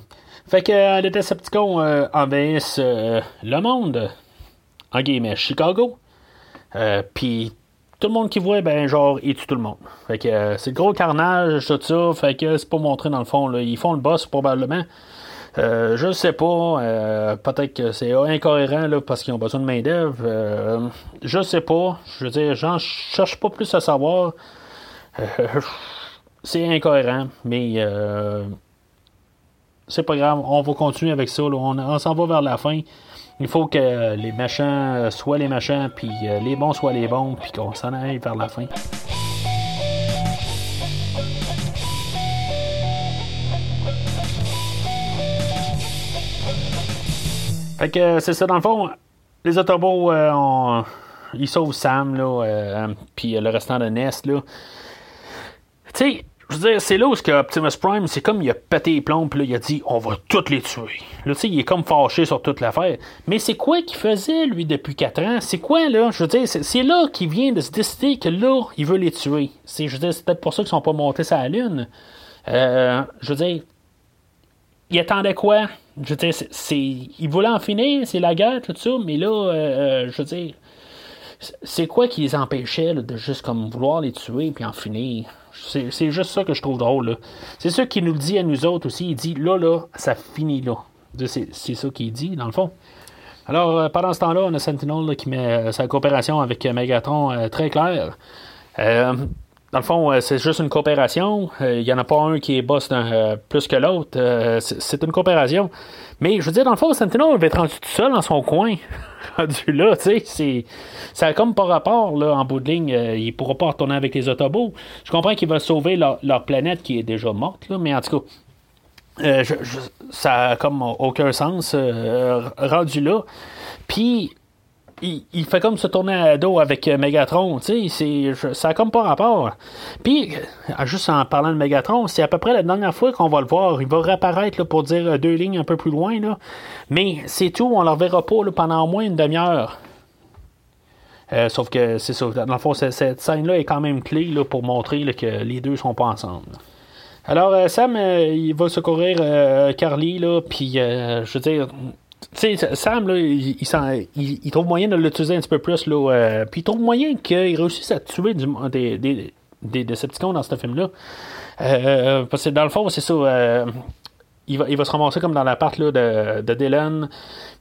Fait que euh, le Decepticon euh, envahissent le monde, en guillemets, Chicago. Puis tout le monde qui voit, ben genre, il tue tout le monde. Fait que c'est le gros carnage, tout ça. Fait que c'est pas montré dans le fond. Là. Ils font le boss probablement. Euh, je sais pas. Euh, peut-être que c'est incohérent là, parce qu'ils ont besoin de main-d'œuvre. Euh, je sais pas. Je veux dire, j'en cherche pas plus à savoir. c'est incohérent, mais c'est pas grave. On va continuer avec ça. On, on s'en va vers la fin. Il faut que les machins soient les machins, puis les bons soient les bons, puis qu'on s'en aille vers la fin. Fait que c'est ça, dans le fond, les Autobots, euh, ils sauvent Sam, là, euh, puis le restant de Nest, là. Tu sais, je veux dire, c'est là où Optimus Prime, c'est comme il a pété les plombs, puis il a dit, on va toutes les tuer. Là, tu sais, il est comme fâché sur toute l'affaire. Mais c'est quoi qu'il faisait, lui, depuis 4 ans? C'est quoi, là? Je veux dire, c'est là qu'il vient de se décider que là, il veut les tuer. Je veux dire, c'est peut-être pour ça qu'ils sont pas montés sur la Lune. Euh, je veux dire, il attendait quoi? Je veux dire, c'est, il voulait en finir, c'est la guerre, tout ça, mais là, euh, euh, je veux dire, c'est quoi qui les empêchait de juste comme vouloir les tuer puis en finir? C'est, juste ça que je trouve drôle. C'est ça qu'il nous dit à nous autres aussi. Il dit là, là, ça finit là. C'est, ça qu'il dit, dans le fond. Alors, euh, pendant ce temps-là, on a Sentinel qui met sa coopération avec Megatron très claire. Dans le fond, euh, c'est juste une coopération. Il euh, n'y en a pas un qui est boss euh, plus que l'autre. c'est une coopération. Mais je veux dire, dans le fond, Sentinel va être rendu tout seul dans son coin. rendu là, tu sais, ça a comme pas rapport, là, en bout de ligne. il pourra pas retourner avec les Autobots. Je comprends qu'il va sauver leur, planète qui est déjà morte, là, mais en tout cas, ça a comme aucun sens rendu là. Puis, il, fait comme se tourner à dos avec euh, Megatron, tu sais, ça a comme pas rapport. Puis, euh, juste en parlant de Megatron, c'est à peu près la dernière fois qu'on va le voir. Il va réapparaître pour dire euh, deux lignes un peu plus loin, mais c'est tout, on ne le reverra pas pendant au moins une demi-heure. sauf que c'est ça. Dans le fond, cette, scène-là est quand même clé pour montrer que les deux sont pas ensemble. Alors, Sam, il va secourir Carly, là, puis je veux dire, sais, Sam, là, il, il, trouve moyen de l'utiliser un petit peu plus, là. Euh, puis il trouve moyen qu'il réussisse à tuer du, des, des, des Decepticons dans ce film-là. Euh, parce que dans le fond, c'est ça. Euh, il va, il va se ramasser comme dans l'appart là, de, de Dylan.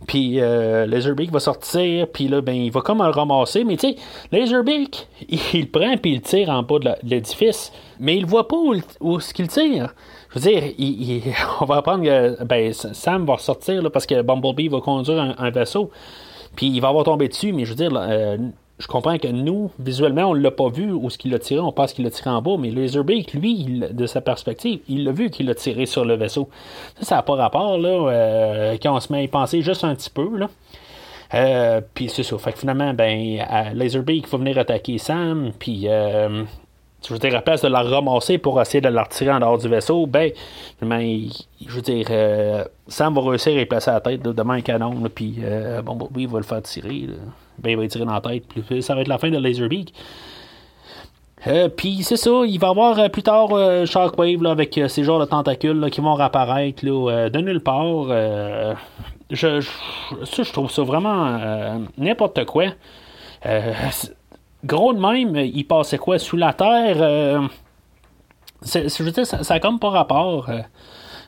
Puis euh, Laserbeak va sortir. Puis là, ben, il va comme le ramasser. Mais tu sais, Laserbeak, il, il, prend puis il tire en bas de l'édifice. Mais il voit pas où, où ce qu'il tire. Dire, on va apprendre que ben, Sam va ressortir là, parce que Bumblebee va conduire un, vaisseau. Puis il va avoir tombé dessus, mais je veux dire, euh, je comprends que nous, visuellement, on ne l'a pas vu où ce qu'il a tiré, on pense qu'il l'a tiré en bas, mais Laserbeak, lui, de sa perspective, il l'a vu qu'il a tiré sur le vaisseau. Ça, ça n'a pas rapport, là, euh, quand on se met à y penser juste un petit peu, là. Euh, puis c'est ça. Fait que finalement, ben, Laserbeak va venir attaquer Sam, puis je veux dire, à place de la ramasser pour essayer de la retirer en dehors du vaisseau, ben, je veux dire, euh, Sam va réussir à y placer la tête de devant un canon, puis euh, bon, oui, il va le faire tirer. Ben, il va y tirer dans la tête, puis ça va être la fin de Laserbeak. Euh, puis c'est ça, il va y avoir euh, plus tard Sharkwave avec ces genres de tentacules qui vont réapparaître de nulle part. Ça, je trouve ça vraiment n'importe quoi gros de même, il passait quoi? Sous la terre euh, Je veux dire, ça, n'a comme pas rapport. Euh,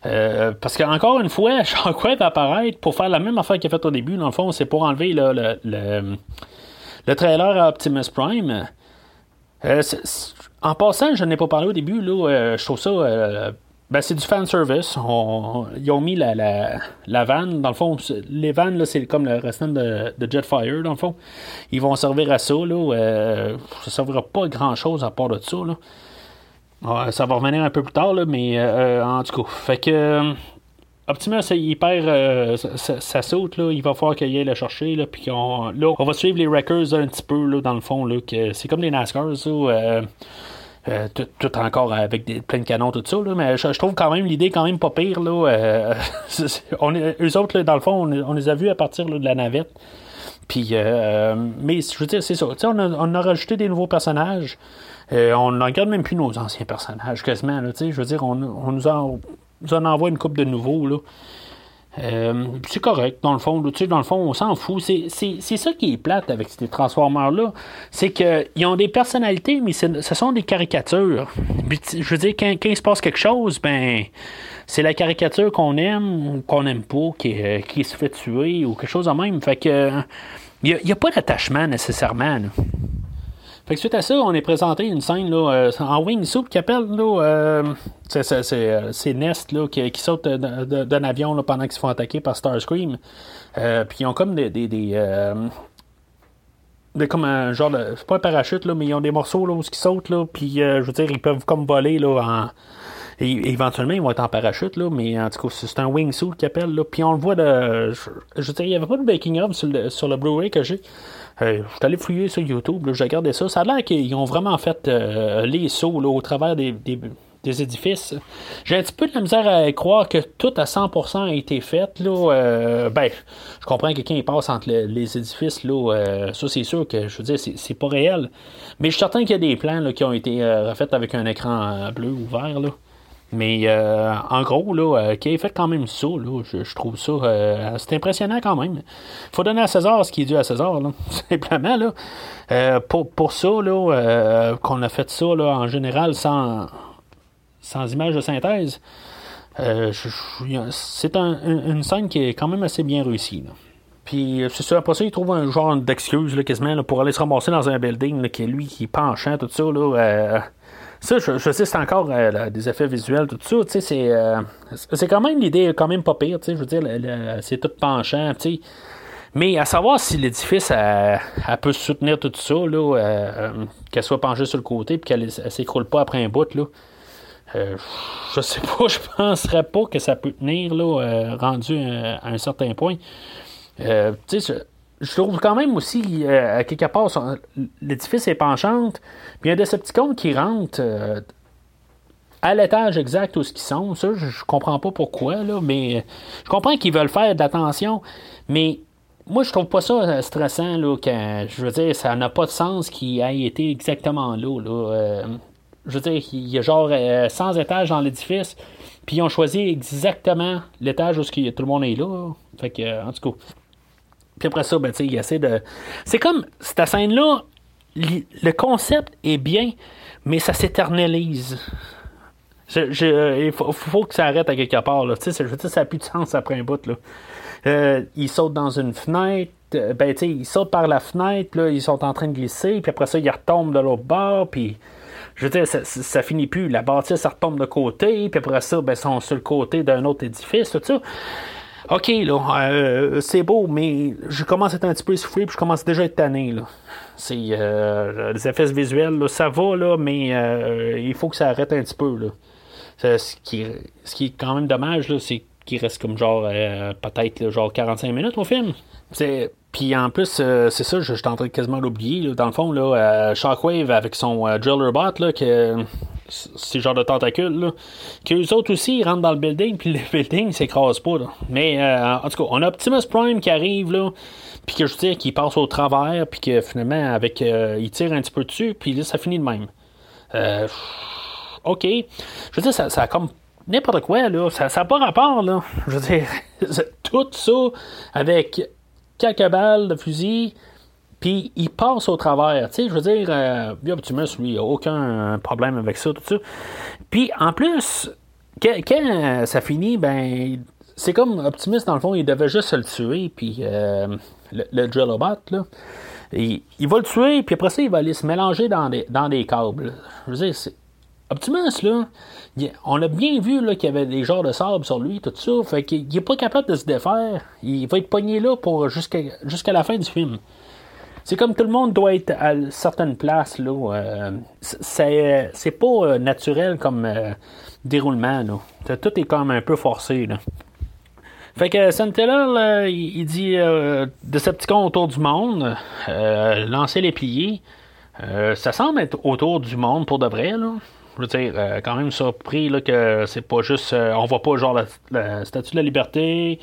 euh, parce qu'encore une fois, Shockwave va apparaître pour faire la même affaire qu'il a fait au début. Dans le fond, c'est pour enlever le, le, trailer à Optimus Prime. en passant, je n'ai pas parlé au début, là, je trouve ça ben, c'est du fan service. ils ont mis la, la, la vanne. Dans le fond, les vannes, c'est comme le restant de, Jetfire, dans le fond. Ils vont servir à ça. Là, euh, ça ne servira pas grand-chose à part de ça. Là. ça va revenir un peu plus tard, là, mais euh, en tout cas. Fait que euh, Optimus, il perd sa, saute. Là, il va falloir qu'il aille le chercher. Là, puis on, là, on va suivre les Wreckers un petit peu, là, dans le fond. Là, c'est comme les NASCAR. Ça, euh, tout, encore avec plein de canons, tout ça, là, mais je, trouve quand même l'idée quand même pas pire. Là, euh, eux autres, dans le fond, on, les a vus à partir de la navette. Puis, euh, mais je veux dire, c'est ça. On a, rajouté des nouveaux personnages. on ne regarde même plus nos anciens personnages, quasiment. Je veux dire, on, on nous, en, nous en envoie une coupe de nouveaux. Là. Euh, c'est correct, dans le fond. Dans le fond, on s'en fout. C'est, ça qui est plate avec ces Transformers-là. C'est qu'ils ont des personnalités, mais ce sont des caricatures. je veux dire, quand, il se passe quelque chose, ben c'est la caricature qu'on aime ou qu'on n'aime pas, qui, euh, qui, se fait tuer ou quelque chose de même. Fait que il n'y a, pas d'attachement nécessairement. Fait que suite à ça, on est présenté une scène là, euh, en wingsuit qui appelle là, euh, euh, c'est, Nest là, qui, qui sautent d'un avion là, pendant qu'ils se font attaquer par Starscream. puis ils ont comme des, des, des, comme un genre de. C'est pas un parachute, là, mais ils ont des morceaux là, où ils sautent, là, puis je veux dire, ils peuvent comme voler là, en. Éventuellement, ils vont être en parachute, là, mais en tout cas, c'est un wingsuit qui appelle. Là, puis on le voit de. Je, veux dire, il n'y avait pas de baking up sur le, sur le Blu-ray que j'ai. Euh, je suis allé fouiller sur YouTube, j'ai regardé ça. Ça a l'air qu'ils ont vraiment fait euh, les sauts au travers des, édifices. J'ai un petit peu de la misère à croire que tout à 100% a été fait. Là, euh, ben, je comprends que quelqu'un passe entre les édifices. Là, ça, c'est sûr que je veux dire, c'est, pas réel. Mais je suis certain qu'il y a des plans qui ont été refaits avec un écran bleu ou vert. Là. Mais euh, en gros, là, euh, qui a fait quand même ça, là, je, trouve ça euh, c'est impressionnant quand même. faut donner à César ce qui est dû à César, là, simplement. Là. pour, pour ça, là, qu'on a fait ça là, en général sans, sans image de synthèse, c'est une scène qui est quand même assez bien réussie. Là. Puis c'est ça, après ça, il trouve un genre d'excuse quasiment pour aller se ramasser dans un building qui est lui qui est penchant, tout ça. Là, ça, je, sais, c'est encore euh, des effets visuels, tout ça. Sais, euh, c'est, quand même l'idée, quand même pas pire. Je veux dire, c'est tout penchant. Mais à savoir si l'édifice elle, peut soutenir tout ça, là, euh, qu'elle soit penchée sur le côté puis qu'elle ne s'écroule pas après un bout, là. je sais pas, je penserais pas que ça peut tenir là, rendu à, un certain point. tu sais, je trouve quand même aussi, euh, à quelque part, l'édifice est penchante, puis il y a un Decepticon qui rentre euh, à l'étage exact où ce sont. Ça, je, je, comprends pas pourquoi, là, mais je comprends qu'ils veulent faire de l'attention, mais moi, je trouve pas ça stressant, là, je veux dire, ça n'a pas de sens qu'il ait été exactement là, là. je veux dire, il y a genre 100 étages dans l'édifice, puis ils ont choisi exactement l'étage où tout le monde est là. Fait que, en tout cas. Puis après ça, ben, il essaie de. C'est comme cette scène-là, le concept est bien, mais ça s'éternalise. il faut, que ça arrête à quelque part. Là. Je veux dire, ça n'a plus de sens après un bout. Là. Euh, ils sautent dans une fenêtre. Euh, ben, tu sais, ils sautent par la fenêtre. Là, ils sont en train de glisser. Puis après ça, ils retombent de l'autre bord. Puis je veux dire, ça, finit plus. La bâtisse, ça retombe de côté, puis après ça, ben, ils sont sur le côté d'un autre édifice, tout ça. OK, là, euh, c'est beau, mais je commence à être un petit peu essoufflé, puis je commence déjà à être tanné, là. C'est, euh, les effets visuels, là, ça va, là, mais euh, il faut que ça arrête un petit peu, là. Ce qui, est quand même dommage, là, c'est qu'il reste comme genre, peut-être, genre 45 minutes au film. Puis en plus, euh, c'est ça, je, suis en train de quasiment l'oublier. Dans le fond, là, euh, Shockwave avec son euh, driller bot, là, que c'est genre de tentacule, là, qu'eux autres aussi ils rentrent dans le building, puis le building s'écrase pas. Là. Mais en tout cas, on a Optimus Prime qui arrive, là, puis que je veux dire, qui passe au travers, puis que finalement, avec il tire un petit peu dessus, puis là, ça finit de même. ok. Je veux dire, ça, ça a comme n'importe quoi, là. Ça n'a pas rapport, là. Je veux dire, tout ça avec quelques balles de fusil, puis il passe au travers. Tu sais, je veux dire, euh, Optimus, lui, il a aucun problème avec ça, tout ça. Puis en plus, quand, ça finit, ben, c'est comme Optimus, dans le fond, il devait juste se le tuer, puis euh, le, le Drillobot, là. Il, va le tuer, puis après ça, il va aller se mélanger dans des, dans des câbles. Je veux dire, Optimus, là, on a bien vu qu'il y avait des genres de sable sur lui, tout ça. Fait qu'il n'est pas capable de se défaire. Il va être pogné là pour jusqu'à jusqu'à la fin du film. C'est comme tout le monde doit être à certaines places. Là, euh, c'est, pas euh, naturel comme euh, déroulement. Là. Tout est comme un peu forcé. Là. Fait que Sentinel, il, il dit Decepticon autour du monde, lancer les pliés. ça semble être autour du monde pour de vrai. Là je veux dire, euh, quand même surpris là, que c'est pas juste. Euh, on voit pas genre la, statue de la liberté.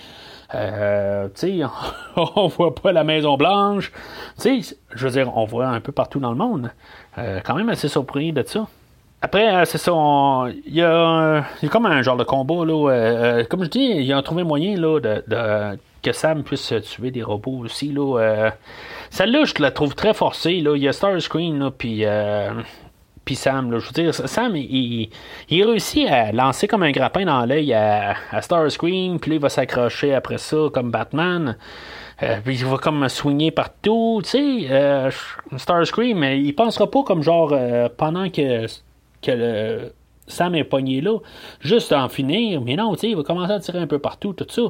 Euh, tu sais, on, voit pas la Maison Blanche. Tu sais, je veux dire, on voit un peu partout dans le monde. quand même assez surpris de ça. Après, c'est ça, il y, a, comme un genre de combat, là. comme je dis, il a trouvé moyen, là, de, que Sam puisse tuer des robots aussi, là. Celle-là, je la trouve très forcée, là. Il y a Starscream, là, puis puis Sam, je veux dire, Sam, il, il, réussit à lancer comme un grappin dans l'œil à, à Starscream, puis là, il va s'accrocher après ça comme Batman. Euh, puis il va comme swinger partout, tu sais, euh, Starscream, il pensera pas comme genre euh, pendant que, que le, Sam est pogné là, juste en finir, mais non, tu sais, il va commencer à tirer un peu partout, tout ça.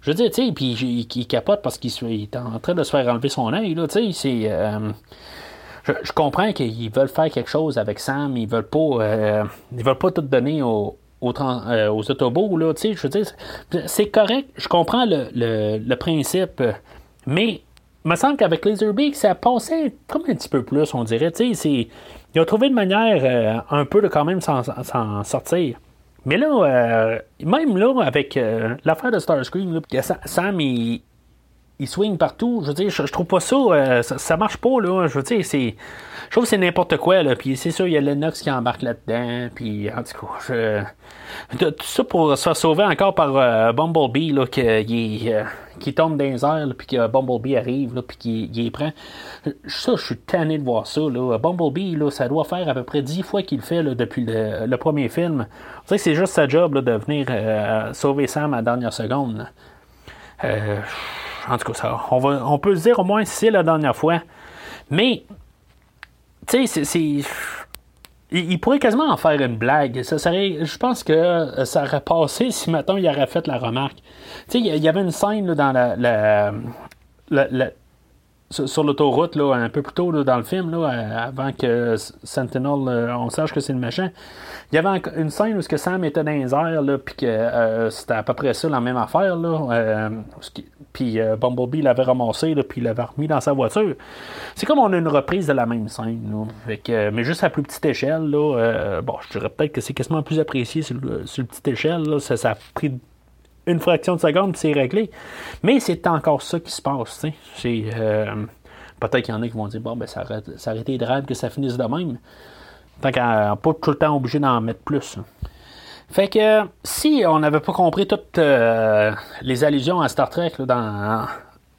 Je veux dire, tu sais, puis il, capote parce qu'il est en train de se faire enlever son œil, là, tu sais, c'est je, comprends qu'ils veulent faire quelque chose avec Sam, ils veulent pas, euh, ils veulent pas tout donner aux, euh, aux autobos, là, tu je veux dire, c'est correct, je comprends le, principe, mais il me semble qu'avec Laserbeak, ça passait comme un petit peu plus, on dirait, tu sais, ils ont trouvé une manière euh, un peu de quand même s'en sortir. Mais là, même là, avec l'affaire de Starscream, Sam, il, il swing partout. Je veux dire, je, trouve pas euh, ça, ça, marche pas, là. Je veux dire, c'est. Je trouve que c'est n'importe quoi, là. Puis c'est sûr, il y a Lennox qui embarque là-dedans. Puis en tout cas. Tout ça pour se faire sauver encore par euh, Bumblebee, là, qui, euh, qui tombe dans les airs, puis que Bumblebee arrive, là, puis qu'il il prend. Ça, je suis tanné de voir ça, là. Bumblebee, là, ça doit faire à peu près dix fois qu'il le fait, depuis le, premier film. Dirait que c'est juste sa job, de venir sauver Sam à la dernière seconde. En tout cas, ça, on, va, on peut se dire au moins c'est la dernière fois. Mais, tu sais, c'est. Il, pourrait quasiment en faire une blague. Ça serait, je pense que euh, ça aurait passé si maintenant il aurait fait la remarque. Tu sais, il y avait une scène dans la, la, sur l'autoroute, là, un peu plus tôt dans le film, là, euh, avant que Sentinel, euh, on sache que c'est le méchant. Il y avait une scène où ce que Sam était dans les airs, là, puis que euh, c'était à peu près ça, la même affaire, là. puis Bumblebee l'avait ramassé, puis il l'avait remis dans sa voiture. C'est comme on a une reprise de la même scène, là. Mais juste à plus petite échelle, là. bon, je dirais peut-être que c'est quasiment plus apprécié sur, sur petite échelle, là. Ça, ça a pris une fraction de seconde, c'est réglé. Mais c'est encore ça qui se passe, euh, peut-être qu'il y en a qui vont dire, bon, ben, ça aurait, ça été drôle que ça finisse de même. Tant qu'à pas tout le temps obligé d'en mettre plus. là. Fait que si on n'avait pas compris toutes euh, les allusions à Star Trek dans,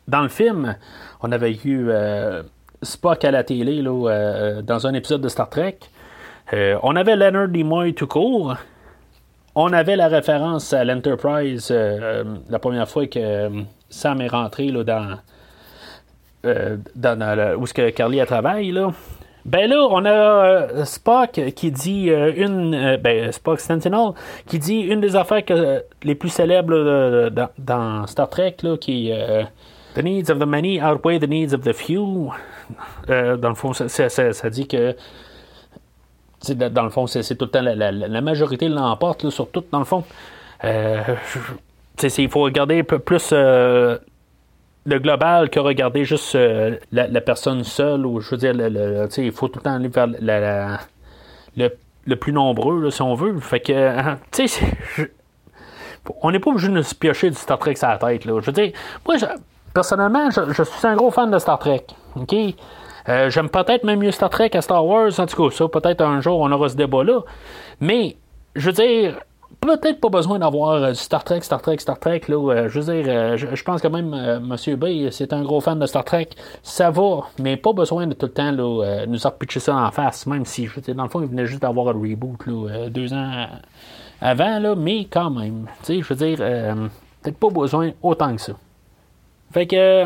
dans le film, on avait eu euh, Spock à la télé dans un épisode de Star Trek. On avait Leonard Nimoy tout court. On avait la référence à l'Enterprise euh, euh, la première fois que euh, Sam est rentré là, dans, dans, dans le- où ce que Carly a travaille là. Ben là, on a Spock qui dit une ben Spock Sentinel qui dit une des affaires les plus célèbres dans, Star Trek là, qui The needs of the many outweigh the needs of the few. Dans le fond, ça, ça- dit que dans le fond, c'est tout le temps la, majorité l'emporte sur tout, dans le fond. Euh, il faut regarder un peu plus euh, le global que regarder juste euh, la, personne seule, ou je veux dire, le- il faut tout le temps aller vers le, le plus nombreux, si on veut. Fait que, on n'est pas obligé de se piocher du Star Trek sur la tête. Là. Je veux dire, moi, je- personnellement, je, je suis un gros fan de Star Trek. Euh, J'aime peut-être même mieux Star Trek à Star Wars. En tout cas, ça, peut-être un jour, on aura ce débat-là. Mais, je veux dire, peut-être pas besoin d'avoir euh, Star Trek, Star Trek, Star Trek. Là, Euh, je veux dire, je, pense que même euh, M. Bay, c'est un gros fan de Star Trek. Ça va, mais pas besoin de tout le temps là, nous repitcher ça en face, même si, je veux dire, dans le fond, il venait juste d'avoir un reboot là, deux ans avant, là, mais quand même. Tu sais, je veux dire, peut-être pas besoin autant que ça. Fait que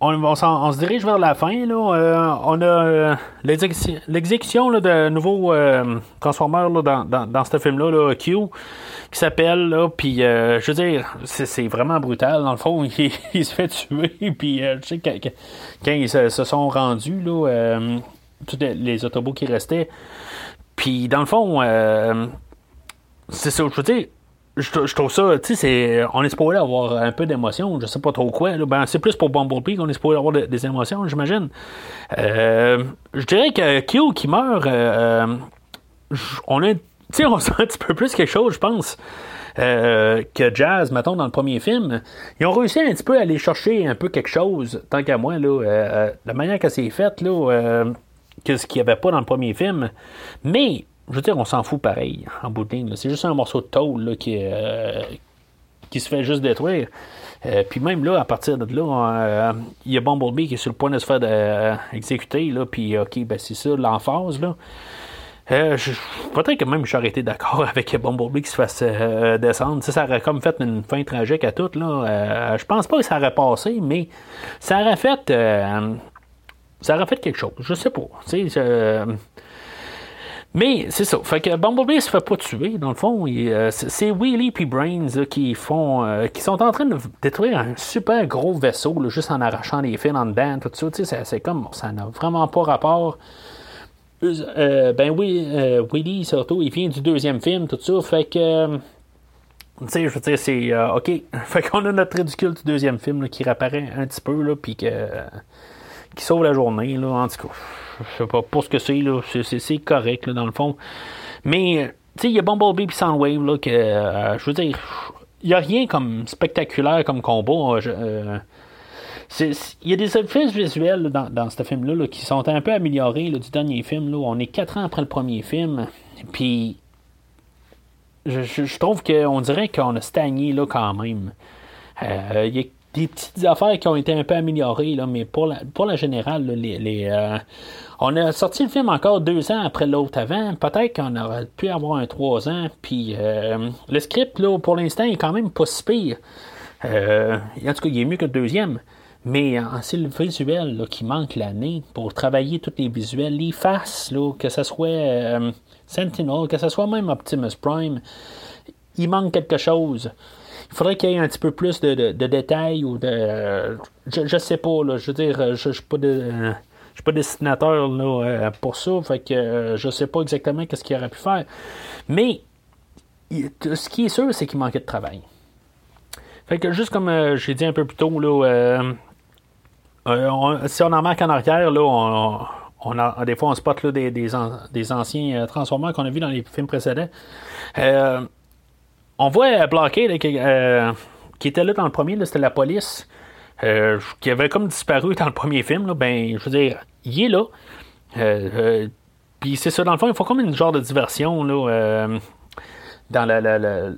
on, se dirige vers la fin. Là. Euh, on a euh, l'exécu- l'exécution de nouveaux euh, dans, ce film-là, là, Q, qui s'appelle, puis euh, je veux dire, c'est, vraiment brutal. Dans le fond, il, se fait tuer, puis je sais quand ils se, sont rendus, tous les, autobots qui restaient, puis dans le fond, c'est ça, je veux dire, je, trouve ça, tu sais, c'est- on est supposé avoir un peu d'émotion, je sais pas trop quoi. Ben, c'est plus pour Bumblebee qu'on est supposé avoir de- des émotions, j'imagine. Euh, je dirais que Kyo qui meurt, euh, j- on sais, on sent un petit peu plus quelque chose, je pense. euh, que Jazz, mettons, dans le premier film, ils ont réussi un petit peu à aller chercher un peu quelque chose, tant qu'à moi, là, euh, euh, la manière que c'est fait, là, euh, que ce qu'il n'y avait pas dans le premier film. Mais, je veux dire, on s'en fout pareil, en bout de ligne. C'est juste un morceau de tôle là, qui, euh, qui se fait juste détruire. Euh, puis même là, à partir de là, euh, il y a Bumblebee qui est sur le point de se faire exécuter. Puis, OK, ben c'est ça, l'emphase. Je- Peut-être que même j'aurais été d'accord avec Bumblebee qui se fasse descendre. Ça aurait comme fait une fin tragique à tout. Là. Euh, je pense pas que ça aurait passé, mais ça aurait fait. ça fait quelque chose. Je sais pas. Mais c'est ça. Fait que Bumblebee se fait pas tuer, dans le fond. euh, c'est Wheelie puis Brains qui font. euh, qui sont en train de détruire un super gros vaisseau, juste en arrachant les fils en dedans, tout ça. C'est- comme. Ça n'a vraiment pas rapport. Euh, ben oui, Willy surtout, il vient du deuxième film, tout ça. Fait que. tu sais, je veux dire, c'est. OK. Fait qu'on a notre ridicule du deuxième film qui réapparaît un petit peu, là, puis que. qui sauve la journée, en tout cas. Je sais pas pour ce que c'est. C'est- correct, là, dans le fond. Mais, euh, tu sais, il y a Bumblebee et Soundwave, là, que. euh, je veux dire, il n'y a rien comme spectaculaire comme combat. euh, Il y a des effets visuels dans, dans ce film-là là, qui sont un peu améliorés là, du dernier film. On est quatre ans après le premier film. Puis je, trouve qu'on dirait qu'on a stagné là quand même. Il y a des petites affaires qui ont été un peu améliorées, mais pour la, pour la générale, les, on a sorti le film encore deux ans après l'autre avant. Peut-être qu'on aurait pu avoir un trois ans. Puis euh, le script, pour l'instant, est quand même pas si pire. Euh, en tout cas, il est mieux que le deuxième. Mais en c'est le visuel qui manque l'année pour travailler tous les visuels, les faces, là, que ce soit euh, Sentinel, que ce soit même Optimus Prime, il manque quelque chose. il faudrait qu'il y ait un petit peu plus de, détails ou de. Je, je sais pas, là. Je veux dire, je, ne suis pas de. Suis pas dessinateur là, pour ça, fait que je sais pas exactement qu'est-ce qu'il aurait pu faire. Mais ce qui est sûr, c'est qu'il manquait de travail. Fait que juste comme j'ai dit un peu plus tôt, là, si on en marque en arrière, là, on, des fois, on spot là, des, des, anciens euh, Transformers qu'on a vus dans les films précédents. Euh, on voit Blockade euh, qui était là dans le premier, c'était la police, qui avait comme disparu dans le premier film. ben, je veux dire, il est là. Puis c'est ça, dans le fond, il faut comme une genre de diversion là, dans la,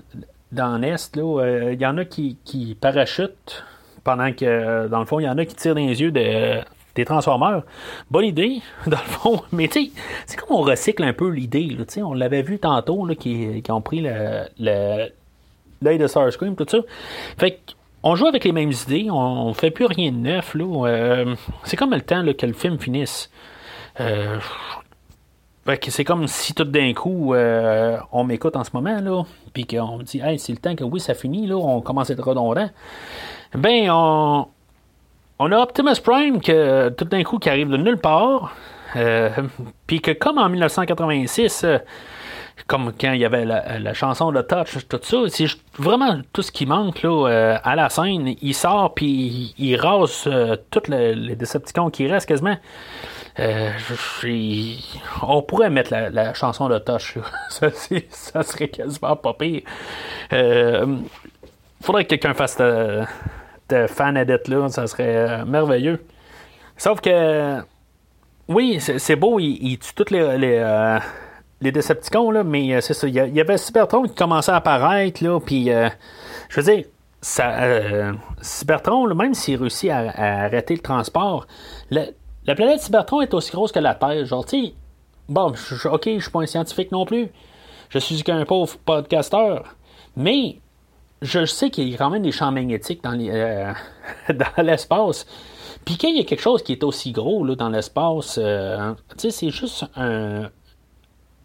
dans l'Est. Il y en a qui, qui parachutent pendant que, dans le fond, il y en a qui tirent dans les yeux de des Transformers. Bonne idée, dans le fond. Mais tu sais, c'est comme on recycle un peu l'idée. On l'avait vu tantôt, là, qui, ont pris l'œil de Starscream, tout ça. Fait on joue avec les mêmes idées, on, fait plus rien de neuf. Euh, c'est comme le temps que le film finisse. Euh, c'est comme si tout d'un coup euh, on m'écoute en ce moment là, puis qu'on me dit c'est le temps que oui ça finit là, on commence à être redondant. Ben on, on a Optimus Prime que tout d'un coup qui arrive de nulle part. Puis que comme en 1986, euh, comme quand il y avait la, chanson de Touch, tout ça, c'est vraiment tout ce qui manque là, euh, à la scène. Il sort puis il, rase tous les, Decepticons qui restent quasiment. on pourrait mettre la, chanson de Touch. ça, ça, serait quasiment pas pire. faudrait que quelqu'un fasse fan edit là, ça serait euh, merveilleux. Sauf que, oui, c'est beau, il, tue tous les, euh, les Decepticons, là, mais euh, c'est ça. Il y, avait Cybertron qui commençait à apparaître, là, puis je veux dire, ça, Cybertron, même s'il réussit à, arrêter le transport, la planète Cybertron est aussi grosse que la Terre. Genre, tu sais, bon, ok, je suis pas un scientifique non plus. Je suis qu'un pauvre podcasteur. Mais je sais qu'il y a quand même des champs magnétiques dans, euh, dans l'espace. Puis quand il y a quelque chose qui est aussi gros là, dans l'espace, euh, c'est juste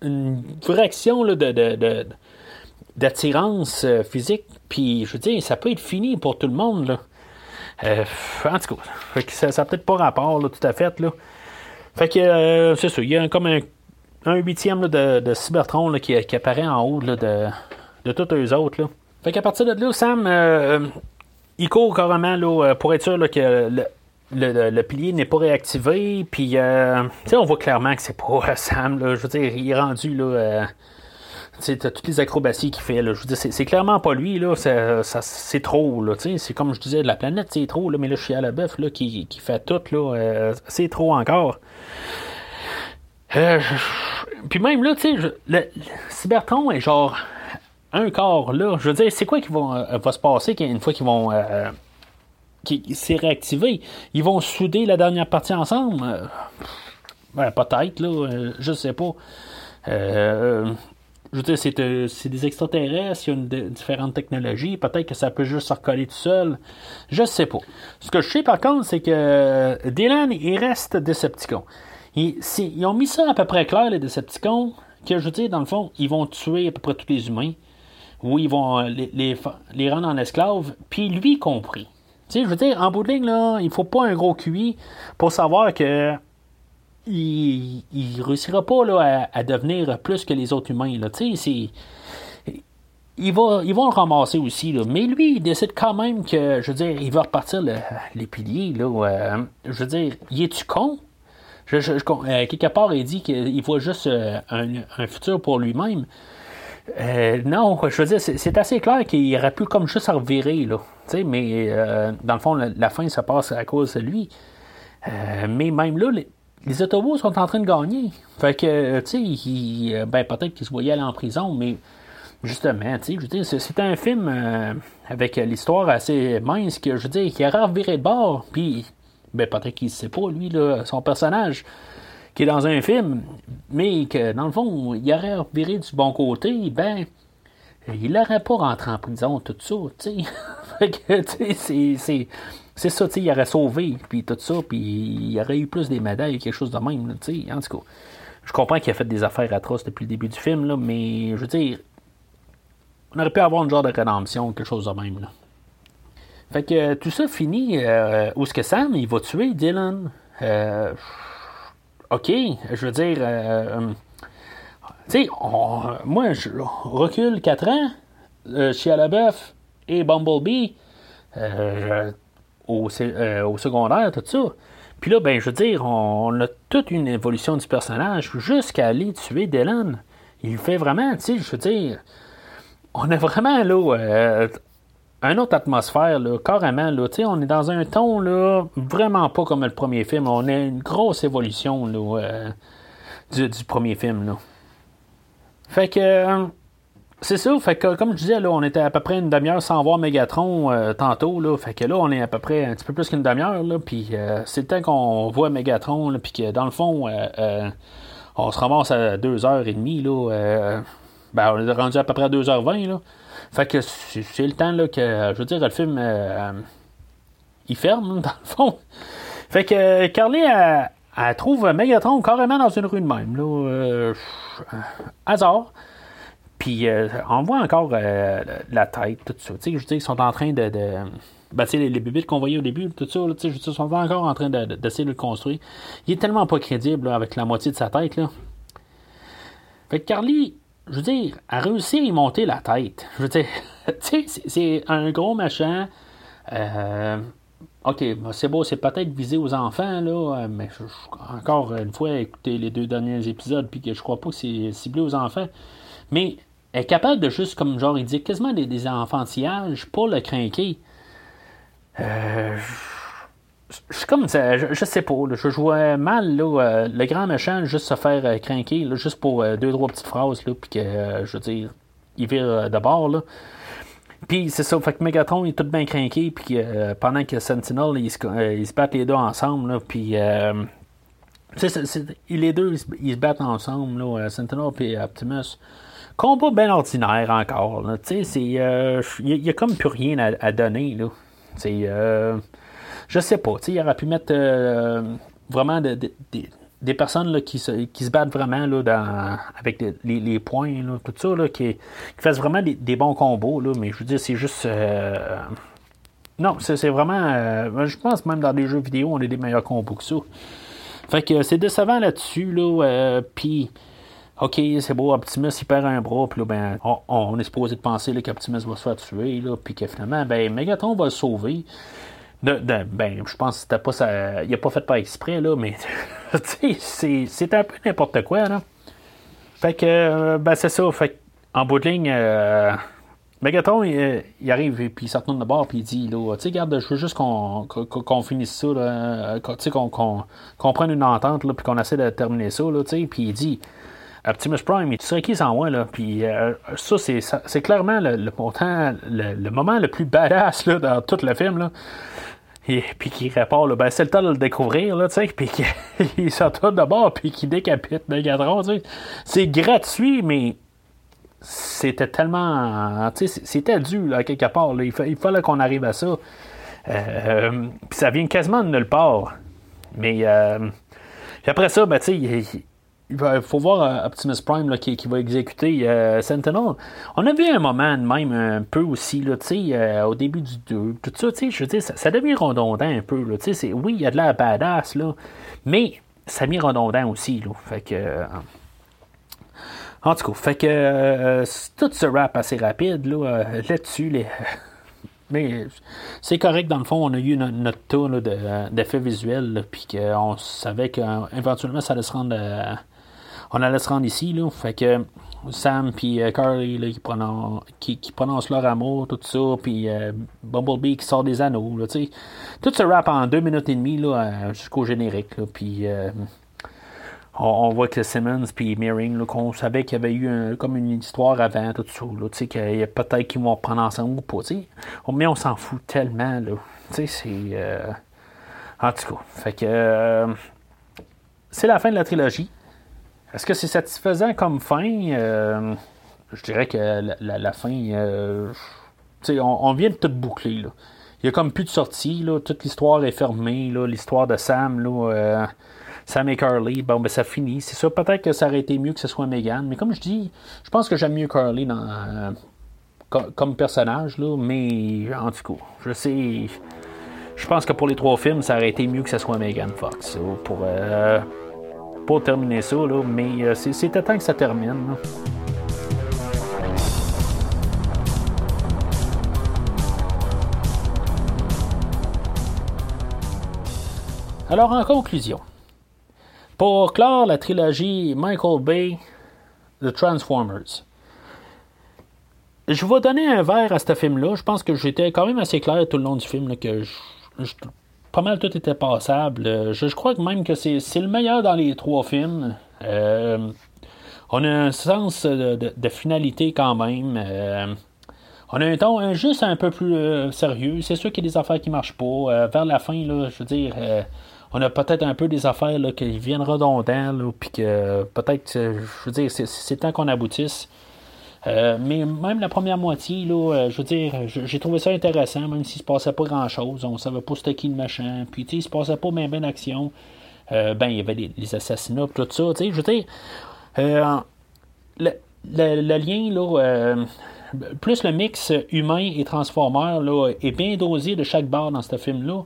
une fraction là, de, d'attirance euh, physique. Puis je veux dire, ça peut être fini pour tout le monde. Là. en tout cas, ça n'a peut-être pas rapport tout à fait. Là. Fait que c'est ça, il y a comme un, huitième de, de Cybertron qui, apparaît en haut de, de tous eux autres. Là. Fait qu'à partir de là, Sam, euh, euh, il court carrément euh, pour être sûr que pilier n'est pas réactivé. Puis, on voit clairement que c'est pas Sam. je veux dire, il est rendu là. toutes les acrobaties qu'il fait. Là, je veux dire, c'est, clairement pas lui. Là, c'est trop. Là, c'est comme je disais, la planète, c'est trop. Là, mais là, je suis à la bœuf là, qui, qui fait tout. Là, c'est trop encore. puis même là, tu sais, le, Cybertron est genre un corps là. Je veux dire, c'est quoi qui va, va se passer une fois qu'ils vont. Euh, qui s'est réactivé Ils vont souder la dernière partie ensemble? Euh, Peut-être, là. Euh, je sais pas. je veux dire, c'est, des extraterrestres, il y a une différente technologie. Peut-être que ça peut juste se recoller tout seul. Je sais pas. Ce que je sais par contre, c'est que Dylan, il reste Decepticon. Ils, ils ont mis ça à peu près clair, les Decepticons, que je veux dire, dans le fond, ils vont tuer à peu près tous les humains où ils vont euh, les, les, rendre en esclaves, puis lui compris. Je veux dire, en bout de ligne, là, il faut pas un gros QI pour savoir que il, il réussira pas là, à, devenir plus que les autres humains. Là. Il va, ils vont le ramasser aussi, là. mais lui, il décide quand même que, je veux dire, il va repartir les piliers. Là, euh, je veux dire, il est-tu con? Je, euh, quelque part, il dit qu'il voit juste un, un, futur pour lui-même. Euh, non, je veux dire, c'est assez clair qu'il aurait pu comme juste en revirer, là. Mais euh, dans le fond, la, fin se passe à cause de lui. Euh, mais même là, les, autobus sont en train de gagner. Fait que, tu sais, ben, peut-être qu'ils se voyaient aller en prison, mais justement, tu sais, c'est un film avec l'histoire assez mince que, je veux dire, qu'il aurait reviré de bord, puis, ben, peut-être qu'il ne sait pas, lui, là, son personnage qui est dans un film, mais que dans le fond, il aurait viré du bon côté, ben, il n'aurait pas rentré en prison, tout ça, tu. c'est ça, il aurait sauvé, puis tout ça, puis il aurait eu plus des médailles, quelque chose de même. En tout cas, je comprends qu'il a fait des affaires atroces depuis le début du film, mais je veux dire, on aurait pu avoir une genre de rédemption, quelque chose de même. Fait que tout ça finit euh, où est-ce que Sam, il va tuer Dylan? Euh, ok, je veux dire, euh, tu sais, moi, je recule 4 ans, euh, chez Alabeuf et Bumblebee, au, au, secondaire, tout ça. Puis là, ben, je veux dire, on, a toute une évolution du personnage jusqu'à aller tuer Dylan. Il fait vraiment, tu sais, je veux dire, on a vraiment, là, une autre atmosphère, là, carrément. Là, on est dans un ton là, vraiment pas comme le premier film. On a une grosse évolution là, euh, du, premier film. Là. Fait que. Euh, c'est ça, fait que comme je disais, là, on était à peu près une demi-heure sans voir Megatron euh, tantôt. Là, fait que là, on est à peu près un petit peu plus qu'une demi-heure. Puis c'est le temps qu'on voit Megatron. Puis que dans le fond, on se ramasse à 2h30. Là, ben, on est rendu à peu près à 2h20. Là. Fait que c'est le temps là, que, je veux dire, le film, euh, il ferme, dans le fond. Fait que Carly, elle, trouve Megatron carrément dans une rue de même, là. Euh, hasard. Puis euh, on voit encore la tête, tout ça. Tu sais, je veux dire, ils sont en train de. de ben, tu sais, les, bébés qu'on voyait au début, tout ça, tu sais, ils sont encore en train d'essayer de, le construire. Il est tellement pas crédible avec la moitié de sa tête, là. Fait que Carly, je veux dire, a réussi à y monter la tête. Je veux dire, tu sais, c'est un gros machin. Euh, ok, c'est beau, c'est peut-être visé aux enfants, là, euh, mais encore une fois, écoutez les deux derniers épisodes, puis que je crois pas que c'est ciblé aux enfants. Mais est capable de juste, comme genre, il dit quasiment des, enfantillages pour le craquer. Euh, je comme ça, je, sais pas, je jouais mal euh, le grand méchant juste se faire euh, craquer, juste pour euh, deux, trois petites phrases, puis que, je veux dire, il vire de bord. Puis c'est ça, fait que Megatron est tout bien craqué, puis pendant que Sentinel, ils se, battent les deux ensemble, puis... les deux, ils, se battent ensemble, là, Sentinel et Optimus. Combat bien ordinaire encore, tu sais, c'est... Il n'y a, comme plus rien à, donner, là. C'est... Je sais pas. Il aurait pu mettre euh, vraiment des personnes là, qui, se, qui se battent vraiment là, dans, avec les, points, là, tout ça, qui, qui fassent vraiment des, bons combos. Mais je veux dire, c'est juste. Euh, non, c'est vraiment. Euh, je pense même dans des jeux vidéo, on a des meilleurs combos que ça. Fait que c'est décevant là-dessus. Là, puis. OK, c'est beau, Optimus, il perd un bras, puis là, ben, on, est supposé de penser qu'Optimus va se faire tuer, là, puis que finalement, ben, Megatron va le sauver. Ben, je pense que c'était pas ça. Il a pas fait pas exprès, là, mais c'est, un peu n'importe quoi, là. Fait que, euh, ben, c'est ça. Fait en bout de ligne, euh, Megatron, il, arrive et puis il se retourne de bord puis il dit, là, tu sais, garde, je veux juste qu'on, qu'on, finisse ça, euh, qu'on, prenne une entente, là, puis qu'on essaie de terminer ça, là, tu sais, puis il dit, Optimus Prime, tu serais qui sans moi, là? Puis ça, c'est, clairement le, moment le plus badass, là, dans tout le film, là. Et puis qui répond, ben, c'est le temps de le découvrir, là, tu sais, puis qu'il s'entoure de bord, puis qu'il décapite Megatron, tu. C'est gratuit, mais c'était tellement, tu sais, c'était dû, là, quelque part, là. Il, fallait qu'on arrive à ça. Euh, puis ça vient quasiment de nulle part. Mais euh, après ça, ben, tu sais, il faut voir euh, Optimus Prime qui, va exécuter euh, Sentinel. On a vu un moment même un peu aussi, là, euh, au début du 2. Tout ça, je veux dire, ça, devient redondant un peu. Là, oui, il y a de la badass, là, mais ça devient redondant aussi. Là, fait que. en tout cas, fait que tout ce rap assez rapide là, là-dessus, les. Mais c'est correct, dans le fond, on a eu notre, tour d'effets visuels, puis qu'on savait qu'éventuellement ça allait se rendre on allait se rendre ici, là. Fait que Sam puis euh, Carly là, qui, prononcent, leur amour, tout ça, puis euh, Bumblebee qui sort des anneaux, là, tu Tout ce rap en deux minutes et demie, là, euh, jusqu'au générique, là, puis on, voit que Simmons puis Meering, qu'on savait qu'il y avait eu comme une histoire avant, tout ça, là, tu sais, qu'il peut-être qu'ils vont reprendre ensemble ou pas, tu sais. Mais on s'en fout tellement, là. Tu sais, c'est... En tout cas, fait que... c'est la fin de la trilogie. Est-ce que c'est satisfaisant comme fin? Euh, je dirais que la, fin. Euh, on, on, vient de tout boucler. Là. Il n'y a comme plus de sortie. Là. Toute l'histoire est fermée. L'histoire de Sam. Là, euh, Sam et Carly, bon, ben ça finit. C'est sûr, peut-être que ça aurait été mieux que ce soit Megan. Mais comme je dis, je pense que j'aime mieux Carly dans, comme personnage, là, mais en tout cas, je sais. Je pense que pour les trois films, ça aurait été mieux que ce soit Megan Fox pour, pour terminer ça, là, mais c'était temps que ça termine. Alors, en conclusion, pour clore la trilogie Michael Bay The Transformers, je vais donner un verre à ce film-là. Je pense que j'étais quand même assez clair tout le long du film que pas mal tout était passable. Je, crois que même que c'est, le meilleur dans les trois films. Euh, on a un sens de, finalité quand même. Euh, on a un ton juste un peu plus euh, sérieux. C'est sûr qu'il y a des affaires qui marchent pas. vers la fin, là, je veux dire, on a peut-être un peu des affaires là, qui viennent redondantes, puis que peut-être, je veux dire, c'est, temps qu'on aboutisse. Euh, mais même la première moitié, là, euh, je veux dire, j'ai trouvé ça intéressant, même s'il se passait pas grand-chose. On savait pas c'était qui le machin. Puis, tu sais, il se passait pas bien ben d'action. Euh, ben, il y avait les, assassinats, tout ça. Tu sais, je veux dire, le, lien, là, plus le mix humain et transformeur, là, est bien dosé de chaque barre dans ce film-là.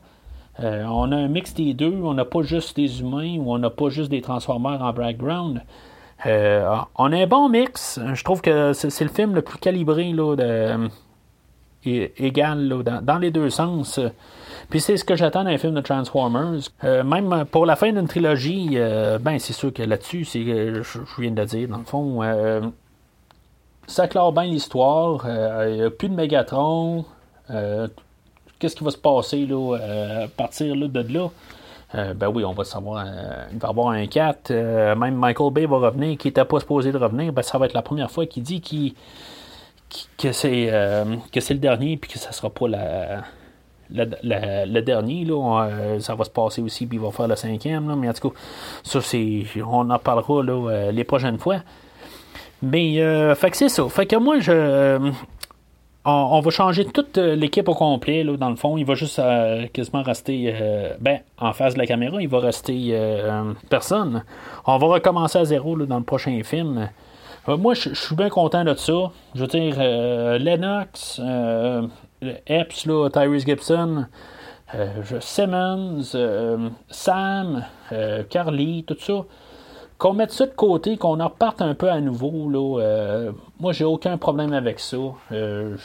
on a un mix des deux, on n'a pas juste des humains ou on n'a pas juste des transformeurs en background. Euh, on a un bon mix. Je trouve que c'est le film le plus calibré là, de, égal dans, les deux sens. Puis c'est ce que j'attends d'un film de Transformers. Euh, même pour la fin d'une trilogie, euh, ben c'est sûr que là-dessus, c'est je, je viens de dire, dans le fond, ça clore bien l'histoire. Il n'y a plus de Megatron. Qu'est-ce qui va se passer là, à partir de là? Euh, ben oui, on va savoir. Euh, il va y avoir un 4. Euh, même Michael Bay va revenir, qui n'était pas supposé de revenir. Ben, ça va être la première fois qu'il dit que c'est que c'est le dernier puis que ça sera pas le dernier. Là, ça va se passer aussi, puis il va faire le cinquième. Là, mais en tout cas, ça, c'est, on en parlera là, les prochaines fois. Mais, fait que c'est ça. Fait que moi, je on, va changer toute euh, l'équipe au complet, là, dans le fond. Il va juste euh, quasiment rester euh, ben, en face de la caméra, il va rester personne. On va recommencer à zéro dans le prochain film. moi, je suis bien content de ça. Je veux dire, Lennox, Epps, là, Tyrese Gibson, Simmons, Sam, Carly, tout ça qu'on mette ça de côté, qu'on en reparte un peu à nouveau, là, euh, moi, j'ai aucun problème avec ça. Euh,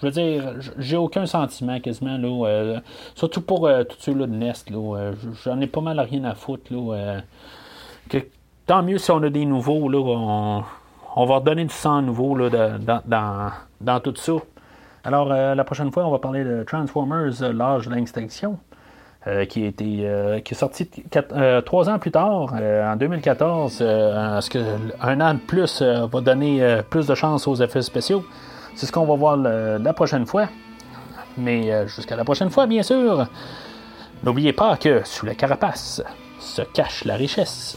je veux dire, j'ai aucun sentiment quasiment, là, euh, surtout pour tous ceux-là de Nest, là, j'en ai pas mal rien à foutre, là, que, tant mieux si on a des nouveaux, là, on, on va redonner du sang nouveau, là, dans, dans, dans, tout ça. Alors, la prochaine fois, on va parler de Transformers, l'âge de l'extinction. Euh, qui, a été, euh, qui est sorti euh, trois ans plus tard, en 2014. ce que un an de plus va donner plus de chance aux effets spéciaux. C'est ce qu'on va voir la prochaine fois. Mais jusqu'à la prochaine fois, bien sûr, n'oubliez pas que sous la carapace se cache la richesse.